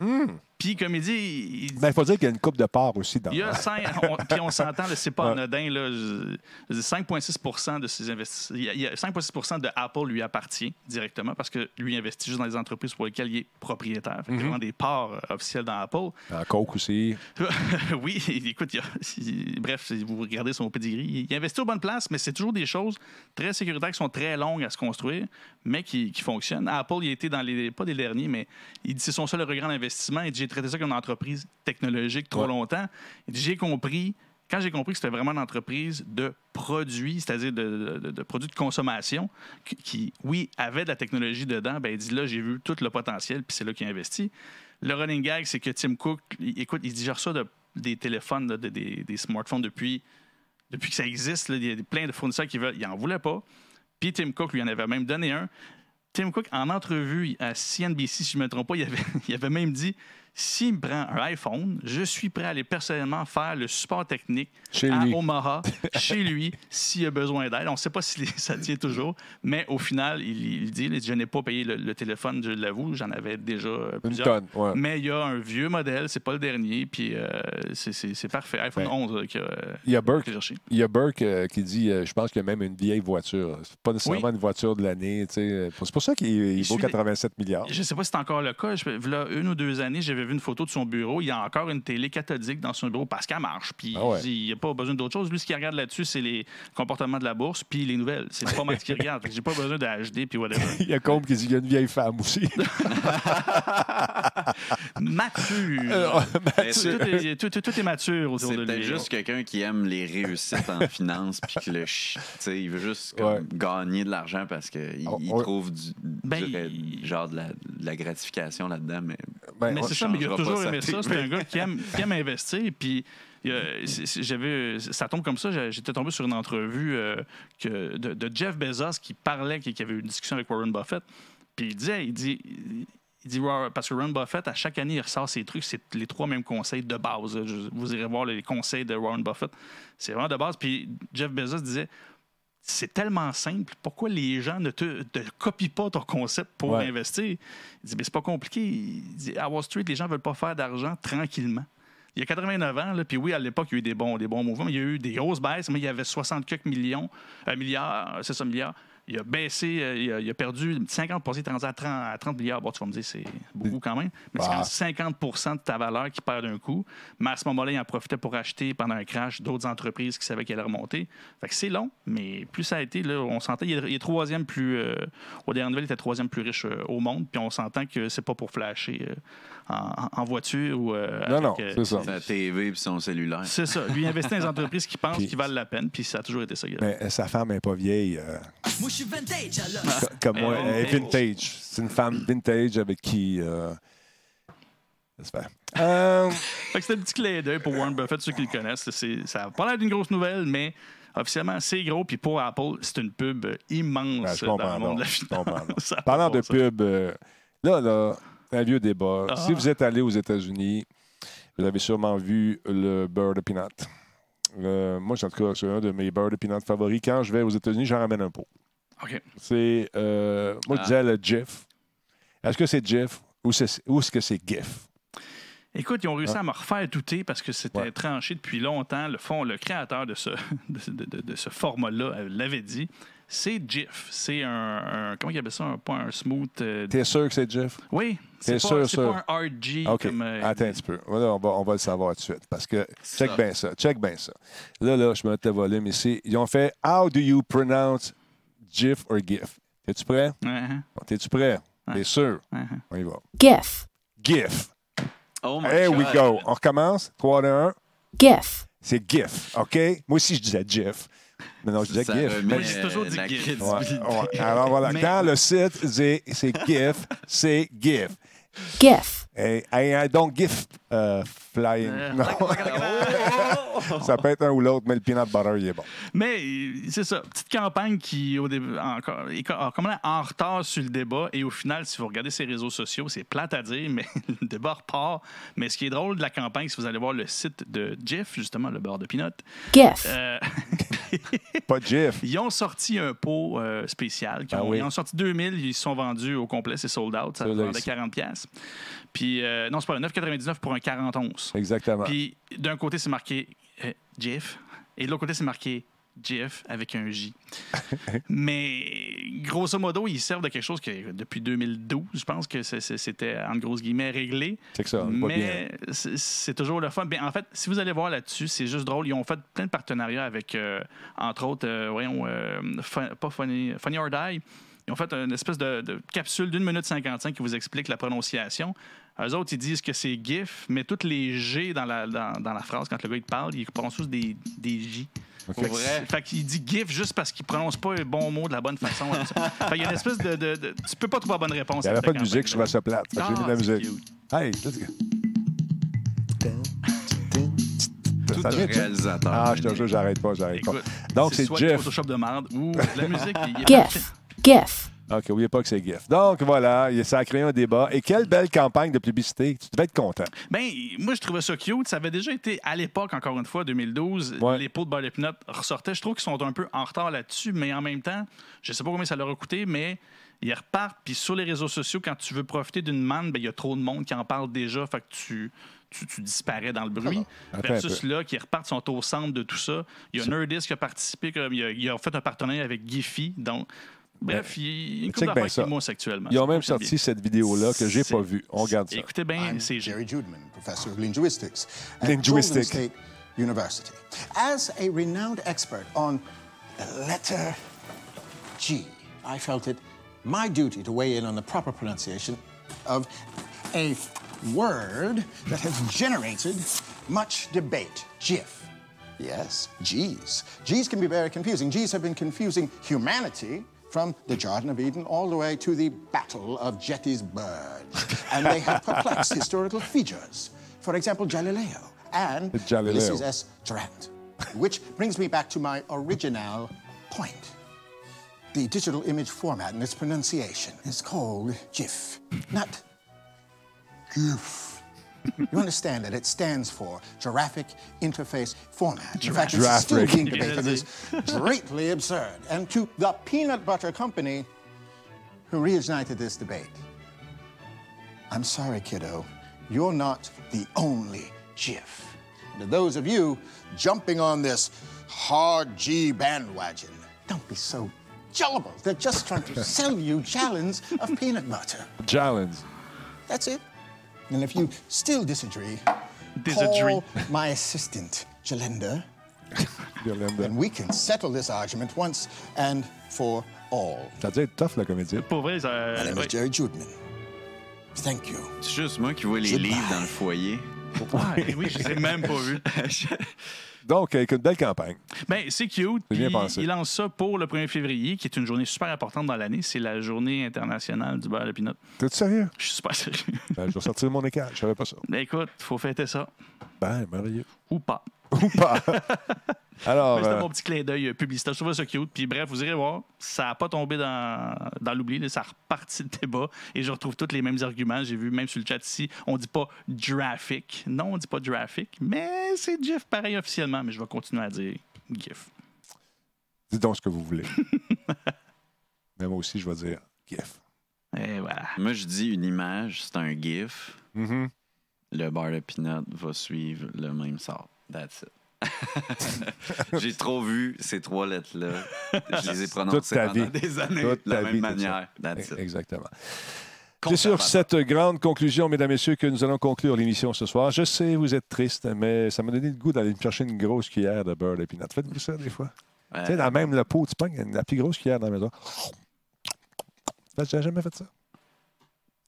Puis, comme il dit, il, Ben, il faut dire qu'il y a une coupe de part aussi dans il y a cinq- on- puis on s'entend, c'est pas anodin. Là, je- je dis 5,6 de ses investissements. Il y a- il y a 5,6 de Apple lui appartient directement parce que lui investit juste dans les entreprises pour lesquelles il est propriétaire. Fait y a vraiment des parts euh, officielles dans Apple. En coke aussi. oui, écoute, il a- il- bref, si vous regardez son pedigree, il investit aux bonnes places, mais c'est toujours des choses très sécuritaires qui sont très longues à se construire, mais qui, qui fonctionnent. Apple, il a été dans les, pas des derniers, mais il dit c'est son seul regret d'investissement. Il dit traité ça comme une entreprise technologique trop Ouais. longtemps. J'ai compris. Quand j'ai compris que c'était vraiment une entreprise de produits, c'est-à-dire de, de- de produits de consommation, qui, qui, oui, avait de la technologie dedans, ben, il dit là, j'ai vu tout le potentiel, puis c'est là qu'il a investi. Le running gag, c'est que Tim Cook, il- écoute, il reçu ça de- des téléphones, de- des, des smartphones depuis, depuis que ça existe. là. il y a plein de fournisseurs qui veulent. Il n'en voulait pas. Puis Tim Cook lui en avait même donné un. Tim Cook, en entrevue à CNBC, si je ne me trompe pas, il avait, il avait même dit s'il me prend un iPhone, je suis prêt à aller personnellement faire le support technique Chez à lui. Omaha, chez lui, s'il a besoin d'aide. On ne sait pas si ça tient toujours, mais au final, il, il dit Je n'ai pas payé le, le téléphone, je l'avoue, j'en avais déjà euh, Une plusieurs. tonne. Ouais. Mais il y a un vieux modèle, c'est pas le dernier, puis euh, c'est- parfait. iPhone Ben, 11 euh, que, Il y a Burke. Il y a Burke euh, qui dit, euh, je pense qu'il y a même une vieille voiture. C'est pas nécessairement une voiture de l'année. C'est pour ça qu'il il Il vaut suit- 87 milliards. Je ne sais pas si c'est encore le cas. Je, là, une ou deux années, j'avais vu une photo de son bureau. Il y a encore une télé cathodique dans son bureau parce qu'elle marche. Puis Ah ouais. il n'y a pas besoin d'autre chose. Lui, ce qu'il regarde là-dessus, c'est les comportements de la bourse puis les nouvelles. C'est pas mal ce qu'il regarde. J'ai pas besoin de HD puis whatever. Il y a Combe qui dit qu'il y a une vieille femme aussi. Mature. Euh, Mais tout, c'est- est, tout- tout- tout est mature autour C'est peut-être juste quelqu'un qui aime les réussites en finance puis que le ch- il veut juste comme, Ouais. gagner de l'argent parce qu'il Oh, il ouais. trouve du, Ben, du- genre de la, de la gratification là-dedans mais Ben, Mais c'est ça, mais il a toujours aimé ça. C'est un gars qui aime, qui aime investir. Puis, j'avais, ça tombe comme ça. J'étais tombé sur une entrevue euh, que, de, de Jeff Bezos qui parlait, qui, qui avait eu une discussion avec Warren Buffett. Puis il disait, il dit, il dit parce que Warren Buffett, à chaque année, il ressort ses trucs. C'est les trois mêmes conseils de base. vous irez voir les conseils de Warren Buffett. C'est vraiment de base. Puis Jeff Bezos disait, c'est tellement simple. Pourquoi les gens ne te, te copient pas ton concept pour Ouais. investir? Il dit, mais c'est pas compliqué. Il dit, à Wall Street, les gens veulent pas faire d'argent tranquillement. Il y a 89 ans, là, puis oui, à l'époque, il y a eu des bons, des bons mouvements, mais il y a eu des grosses baisses, mais il y avait 60 quelques millions, euh, milliards, c'est ça, milliards. Il a baissé, euh, il, a, il a perdu 50 il est rendu à 30, à 30 milliards. Bon, tu vas me dire, c'est beaucoup quand même. Mais c'est Bah. quand même 50 de ta valeur qui perd d'un coup. Mais à ce moment-là, il en profitait pour acheter pendant un crash d'autres entreprises qui savaient qu'elle allait remonter. Fait que c'est long, mais plus ça a été, là, on s'entend, il est, il est troisième plus. Euh, aux dernières nouvelles, il était troisième plus riche euh, au monde. Puis on s'entend que c'est pas pour flasher euh, en, en voiture ou. euh, Non, avec, non, euh, c'est ça. sa TV puis son cellulaire c'est ça. Lui, il investit dans les entreprises qui pensent qu'ils valent la peine, puis ça a toujours été ça. Mais euh, sa femme n'est pas vieille. euh, Moi, je suis vintage, alors. co- comme moi, Elle est vintage. C'est une femme vintage avec qui. euh. Euh, que c'était un petit clin d'œil pour Warren Buffett, ceux qui le connaissent. C'est, ça n'a pas l'air d'une grosse nouvelle, mais officiellement, c'est gros. Puis pour Apple, c'est une pub immense je dans comprends le monde de la finance. Parlant de pub, euh, là, là, un vieux débat. Ah. Si vous êtes allé aux États-Unis, vous avez sûrement vu le beurre de peanut. Moi, en tout cas, c'est un de mes beurres de peanut favoris. Quand je vais aux États-Unis, j'en ramène un pot. OK. C'est, euh, moi, je Ah. disais le GIF. Est-ce que c'est GIF ou, c'est- ou est-ce que c'est GIF? Écoute, ils ont réussi Ah. à me refaire douter parce que c'était Ouais. tranché depuis longtemps. Le fond, le créateur de ce, de, de- de- de ce format-là euh, l'avait dit. C'est GIF. C'est un, un- Comment il appelle ça? Un, pas un smooth. euh, T'es sûr que c'est GIF? oui. C'est T'es pas, sûr, c'est pas un RG. OK. Comme, euh, Attends un petit peu. Voilà, on, va, on va le savoir tout de suite. Parce que, check bien ça. Check bien ça. Là, là, je me mets le volume ici. Ils ont fait How do you pronounce GIF or GIF? T'es-tu prêt? uh-huh, T'es-tu prêt? T'es Ouais. sûr? uh-huh. On y va. GIF, GIF. oh my Here we God. go. On recommence? 3, 2, 1. GIF, C'est GIF. OK? Moi aussi, je disais GIF. Mais non, je disais GIF. Mais- j'ai toujours dit GIF. crédibilité. Ouais, ouais. Alors voilà, Mais- quand le site c'est GIF, c'est GIF. GIF. Et, don't GIF uh, flying. Euh, Non. ça peut être un ou l'autre, mais le peanut butter, il est bon. Mais euh, c'est ça, petite campagne qui au début encore est co- a- comment, en retard sur le débat et au final, si vous regardez ses réseaux sociaux, c'est plate à dire, mais le débat repart. Mais ce qui est drôle de la campagne, si vous allez voir le site de Jeff, justement, le beurre de peanut, GIF. euh, Pas GIF. ils ont sorti un pot euh, spécial. Ils Ah ont, oui. ils ont sorti 2000, ils se sont vendus au complet, c'est sold out, ça vendait ici. 40 pièces. Puis euh, non, c'est pas 9,99 pour un 40 onces. Exactement. Puis d'un côté, c'est marqué euh, GIF, et de l'autre côté, c'est marqué GIF avec un J. Mais grosso modo, ils servent de quelque chose que depuis 2012, je pense que c'était en grosses guillemets réglé. C'est que ça, bien. Mais c'est toujours le fun. Ben, en fait, si vous allez voir là-dessus, c'est juste drôle. Ils ont fait plein de partenariats avec, euh, entre autres, euh, voyons, euh, Fun- pas Funny, Funny or Die. Ils ont fait une espèce de, de capsule d'une minute 55 qui vous explique la prononciation. Eux autres, ils disent que c'est GIF, mais toutes les G dans la, dans, dans la phrase, quand le gars il parle, il prononce tous des, des J. Pour vrai. Fait qu'il dit GIF juste parce qu'il prononce pas le bon mot de la bonne façon. fait qu'il y a une espèce de, de- de- Tu peux pas trouver la bonne réponse. Il n'y avait pas de musique, je trouvais ça plate. Fait que J'ai mis de la Ah, musique. cute. Hey, let's go. Tout un réalisateur. Ah, je te jure, j'arrête pas, j'arrête pas. Donc, c'est GIF. Photoshop de merde ou de la musique. il. GIF. GIF. OK, oubliez pas que c'est GIF. Donc, voilà, ça a créé un débat. Et quelle belle campagne de publicité. Tu devais être content. Ben, moi, je trouvais ça cute. Ça avait déjà été à l'époque, encore une fois, 2012, Ouais. les pots de de peanut ressortaient. Je trouve qu'ils sont un peu en retard là-dessus, mais en même temps, je sais pas combien ça leur a coûté, mais ils repartent. Puis sur les réseaux sociaux, quand tu veux profiter d'une manne, ben, il y a trop de monde qui en parle déjà. Fait que tu. Tu, tu disparais dans le bruit. Attends Versus là, qui repartent, sont au centre de tout ça. Il y a Nerdist qui a participé, comme il, a, il a fait un partenariat avec Giphy. Donc, bref, il y a une couple bien d'affaires ça. qui moussent actuellement. Ils ont même sorti bien. cette vidéo-là que j'ai pas vue. On regarde ça. Écoutez bien, c'est Jerry Judman, professor of linguistics at Linguistic. Golden State University. As a renowned expert on the letter G, I felt it my duty to weigh in on the proper pronunciation of a word that has generated much debate. GIF. Yes, G's. G's can be very confusing. G's have been confusing humanity from the Garden of Eden all the way to the Battle of Gettysburg. and they have perplexed historical figures. For example, Galileo and Galileo. Ulysses S. Grant. Which brings me back to my original point. The digital image format and its pronunciation is called GIF, not GIF. You understand that it stands for Giraffic Interface Format. In fact, it's still being debated as greatly absurd. And to the peanut butter company who reignited this debate, I'm sorry, kiddo, you're not the only GIF. To those of you jumping on this hard G bandwagon, don't be so gullible. They're just trying to sell you gallons of peanut butter. Gallons. That's it. And if you still disagree, Disagree. call my assistant, Jalinda, Yolanda. and we can settle this argument once and for all. Ça a dû être tough, la comédie. Pour vrai, ça. My name ouais. is Jerry Judman. Thank you. C'est juste moi qui vois les Goodbye. livres dans le foyer. Ouais, oui, je les ai même pas vus. Donc, avec une belle campagne. Ben, c'est cute. Bien pensé. Il lance ça pour le 1er février, qui est une journée super importante dans l'année. C'est la journée internationale du beurre de pinot. T'es sérieux? Je suis super sérieux. Ben, je vais sortir mon écart. Je savais pas ça. Ben, écoute, faut fêter ça. Ben, merveilleux. Ou pas. Ou pas. Alors, C'était euh, mon petit clin d'œil euh, publicitaire. Je trouvais ça cute. Puis bref, vous irez voir. Ça n'a pas tombé dans, dans l'oubli. Ça a reparti le débat. Et je retrouve tous les mêmes arguments. J'ai vu même sur le chat ici, on dit pas graphic. Non, on dit pas graphic. Mais c'est GIF pareil officiellement. Mais je vais continuer à dire GIF. dites donc ce que vous voulez. Mais moi aussi, je vais dire GIF. Et voilà. Moi, je dis une image, c'est un GIF. Mhm. Le bar de peanut va suivre le même sort. That's it. J'ai trop vu ces trois lettres-là. Je les ai prononcées pendant vie. des années Toute de la même vie, manière. That's it. Exactement. C'est sur cette grande conclusion, mesdames et messieurs, que nous allons conclure l'émission ce soir. Je sais, vous êtes triste, mais ça m'a donné le goût d'aller me chercher une grosse cuillère de beurre d'épinard. Faites-vous ça des fois? Ouais. Tu sais, dans même le pot, tu pognes la plus grosse cuillère dans la maison. J'ai jamais fait ça.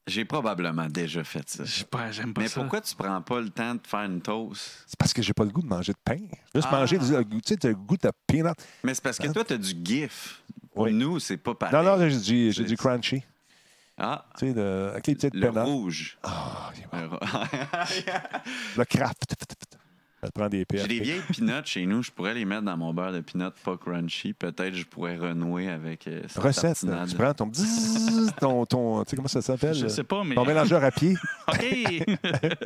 J'ai probablement déjà fait ça. Pas, j'aime pas Mais ça. pourquoi tu prends pas le temps de faire une toast? C'est parce que j'ai pas le goût de manger de pain. Juste Ah. manger, du- tu sais, tu as le goût de peanut. Mais c'est parce que toi, tu as du GIF. Oui. nous, c'est pas pareil. Non, non, j'ai du, j'ai du crunchy. Ah, Tu sais, le- avec les petites le rouge. Ah, il est bon. Le craft. Ça te prend des J'ai des vieilles peanuts chez nous. Je pourrais les mettre dans mon beurre de peanuts pas crunchy. Peut-être je pourrais renouer avec euh, cette Recette. Tu prends ton bzzz, ton, ton tu sais comment ça s'appelle? Je sais pas, mais. Ton mélangeur à pied, OK!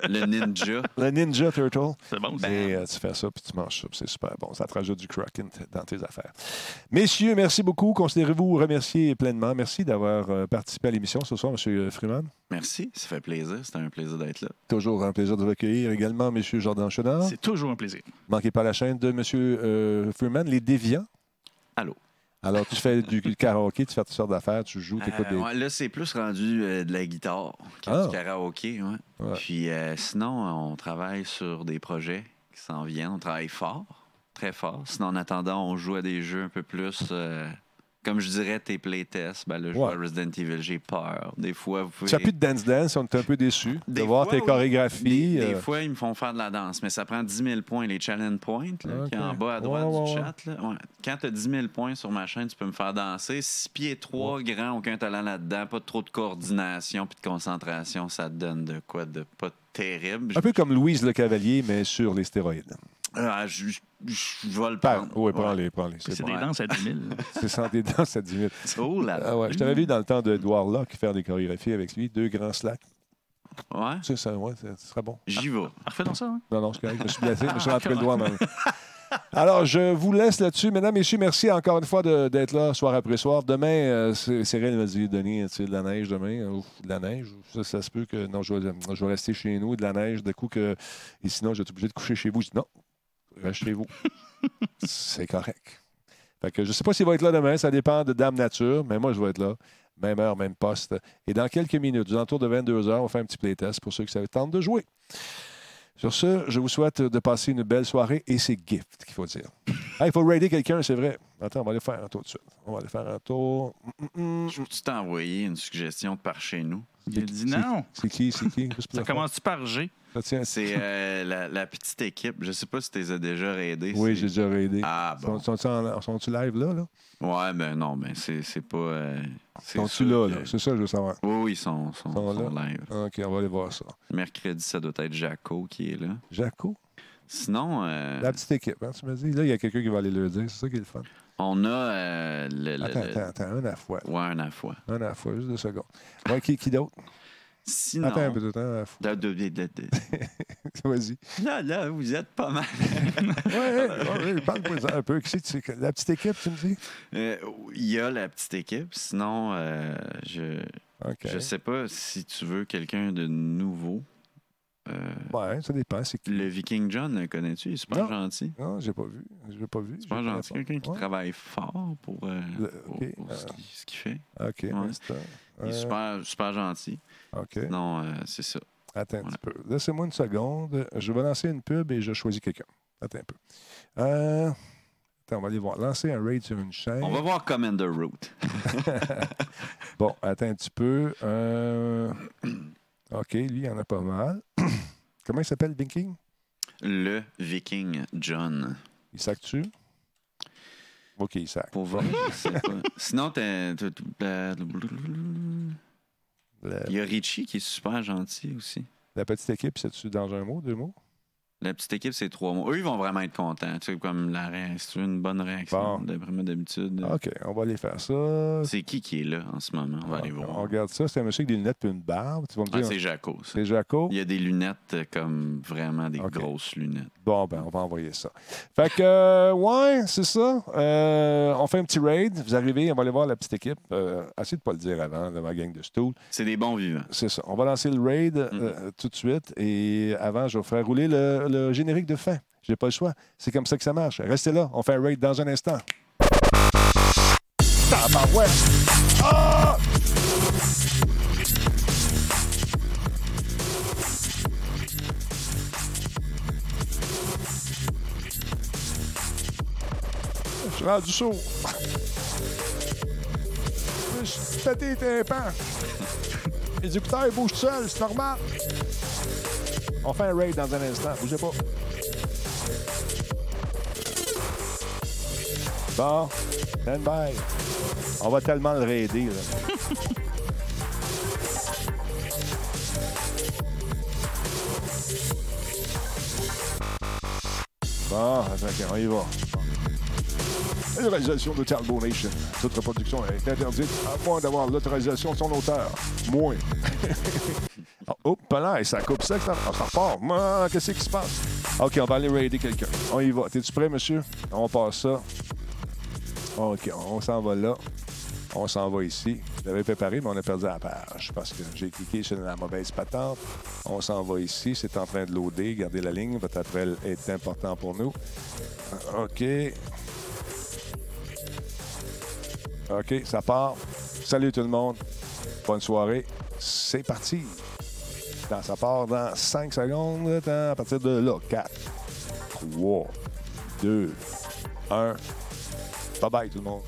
Le ninja. le Ninja Turtle. c'est bon, ça. Et euh, tu fais ça, puis tu manges ça, puis c'est super bon. Ça te rajoute du cracking dans tes affaires. Messieurs, merci beaucoup. Considérez-vous remercier pleinement. Merci d'avoir euh, participé à l'émission ce soir, M. Freeman. Merci, ça fait plaisir. C'était un plaisir d'être là. Toujours un plaisir de vous accueillir également, M. Jordan Chenard. C'est toujours un plaisir. Manquez pas la chaîne de M. euh, Freeman, Les Déviants. Allô? Alors, tu fais du karaoké, tu fais toutes sortes d'affaires, tu joues, tu écoutes Euh, des. ouais, là, c'est plus rendu euh, de la guitare que Ah. du karaoké. ouais. Ouais. Puis euh, sinon, on travaille sur des projets qui s'en viennent. On travaille fort, très fort. Sinon, en attendant, on joue à des jeux un peu plus. Comme je dirais, tes playtests. Ben là, je Ouais. Resident Evil, j'ai peur. Des fois, vous pouvez. Tu n'as plus de Dance Dance, on est un peu déçus de voir tes oui. chorégraphies. Des, des euh, fois, ils me font faire de la danse, mais ça prend 10 000 points, les challenge points, là, qui est en bas à droite Ouais, du ouais. chat. Là. Quand tu as 10 000 points sur ma chaîne, tu peux me faire danser. 6 pieds 3, grand, aucun talent là-dedans, pas trop de coordination puis de concentration, ça te donne de quoi de pas terrible. Un peu comme Louise Le Cavalier, mais sur les stéroïdes. Ah, je, je- je vais le prendre. Oui, Ouais. prends-les, prends-les. C'est C'est bon. des danses à 10 000. C'est santé danse à 10 000. Oh là là. Ah ouais, je t'avais vu dans le temps d'Edouard Locke faire des chorégraphies avec lui, deux grands slacks. Ouais, sais, ça, ouais, ça, ça serait bon. j'y vais. Refais donc ça. Hein? Non, non, c'est correct. Je me suis blessé, je me suis rentré le doigt le- Alors, je vous laisse là-dessus. Mesdames, Messieurs, merci encore une fois d'être là soir après soir. Demain, euh, c'est- Cyril m'a dit, Denis, tu sais, de la neige demain? Ouf, de la neige? Ça, ça se peut que non, je vais, je vais rester chez nous, de la neige, de coup que. Et sinon, je vais être obligé de coucher chez vous. Je dis non, reste chez vous. c'est correct. Fait que je ne sais pas s'il va être là demain, ça dépend de Dame Nature, mais moi, je vais être là. Même heure, même poste. Et dans quelques minutes, aux alentours de 22 heures, on fait un petit playtest pour ceux qui savent tente de jouer. Sur ce, je vous souhaite de passer une belle soirée et c'est gift qu'il faut dire. Ah, il faut raider quelqu'un, c'est vrai. Attends, on va aller faire un tour tout de suite. On va aller faire un tour. Hum, hum, hum. Je peux-tu t'envoyer une suggestion de par chez nous? Il dit non. C'est qui, c'est qui? Ça commence-tu par G? C'est euh, la, la petite équipe. Je sais pas si tu les as déjà raidés. Oui, j'ai déjà raidé. Ah bon. Sont- Sont-ils live là? là? Ouais, ben non, ben c'est pas. euh, sûr là? que- là? C'est ça que je veux savoir. Oui, oui, ils sont, sont, Sont live. OK, on va aller voir ça. Mercredi, ça doit être Jaco qui est là. Jaco, Sinon, euh, la petite équipe, hein, tu me dis? Là, il y a quelqu'un qui va aller le dire. C'est ça qui est le fun. on a euh, le, le- Attends, le- attends, attends, un à la fois. Ouais, un à la fois. Un à la fois, juste deux secondes. Ouais, qui, qui d'autre? Sinon. Attends un peu de temps à la fois. de- de- de- de- de- Vas-y. Là, là, vous êtes pas mal. Ouais, ouais, parle-moi un peu. Qui c'est? La petite équipe, tu me dis? Euh, Il y a la petite équipe. Sinon, euh, je je sais pas si tu veux quelqu'un de nouveau. Euh, Ouais, ça dépend. C'est qui? le Viking John, le connais-tu? Il est super Non. gentil. Non, j'ai pas vu. Je l'ai pas vu. Super gentil. Quelqu'un qui Ouais. travaille fort pour, euh, Le- pour- ce euh, qu'il- ce qu'il fait. OK, Ouais. Il est super, super gentil. OK. Non, euh, c'est ça. Attends un petit peu. Laissez-moi une seconde. Je vais lancer une pub et je choisis quelqu'un. Attends un peu. Euh, Attends, on va aller voir. Lancer un raid sur une chaîne. On va voir Commander Route. Bon, attends un petit peu. Euh, OK, lui, il y en a pas mal. Comment il s'appelle, Viking? Le Viking John. Il sac-tu? OK, il sac. Pour vrai. Sinon, t'as- Le- il y a Richie qui est super gentil aussi. la petite équipe, c'est-tu dans un mot, deux mots? La petite équipe, c'est trois mots. Eux, ils vont vraiment être contents. Tu sais, comme la réaction, une bonne réaction, Bon. d'après d'habitude. OK, on va aller faire ça. C'est qui qui est là en ce moment? On va aller On voir. regarde ça. C'est un monsieur avec des lunettes et une barbe. Tu vas me Ah, dire, c'est Jaco, c'est Jaco? Il y a des lunettes euh, comme vraiment des grosses lunettes. Bon, ben, on va envoyer ça. Fait que, euh, ouais, c'est ça. Euh, on fait un petit raid. Vous arrivez, on va aller voir la petite équipe. Euh, essayez de ne pas le dire avant, là, ma gang de stool. C'est des bons vivants. C'est ça. On va lancer le raid euh, tout de suite. Et avant, je vais faire rouler le, le générique de fin. J'ai pas le choix. C'est comme ça que ça marche. Restez là. On fait un raid dans un instant. Ah! Je suis rendu chaud. Je suis pété les. Les écouteurs bougent seuls, c'est normal. On fait un raid dans un instant. Bougez pas. Bon, stand by. On va tellement le raider. Là. Bon, attends, on y va. La réalisation de Talbot Nation. Toute reproduction est interdite à moins d'avoir l'autorisation de son auteur. Moins. oh, oh, là, ça coupe ça, ça, repart. Qu'est-ce qui se passe? OK, on va aller raider quelqu'un. On y va. T'es-tu prêt, monsieur? On passe ça. OK, on s'en va là. On s'en va ici. Je l'avais préparé, mais on a perdu la page parce que j'ai cliqué sur la mauvaise patente. On s'en va ici. C'est en train de loader. Gardez la ligne. Votre appel est important pour nous. OK. OK, ça part. Salut tout le monde. Bonne soirée. C'est parti. Ça part dans 5 secondes. À partir de là. 4, 3, 2, 1. Bye bye tout le monde.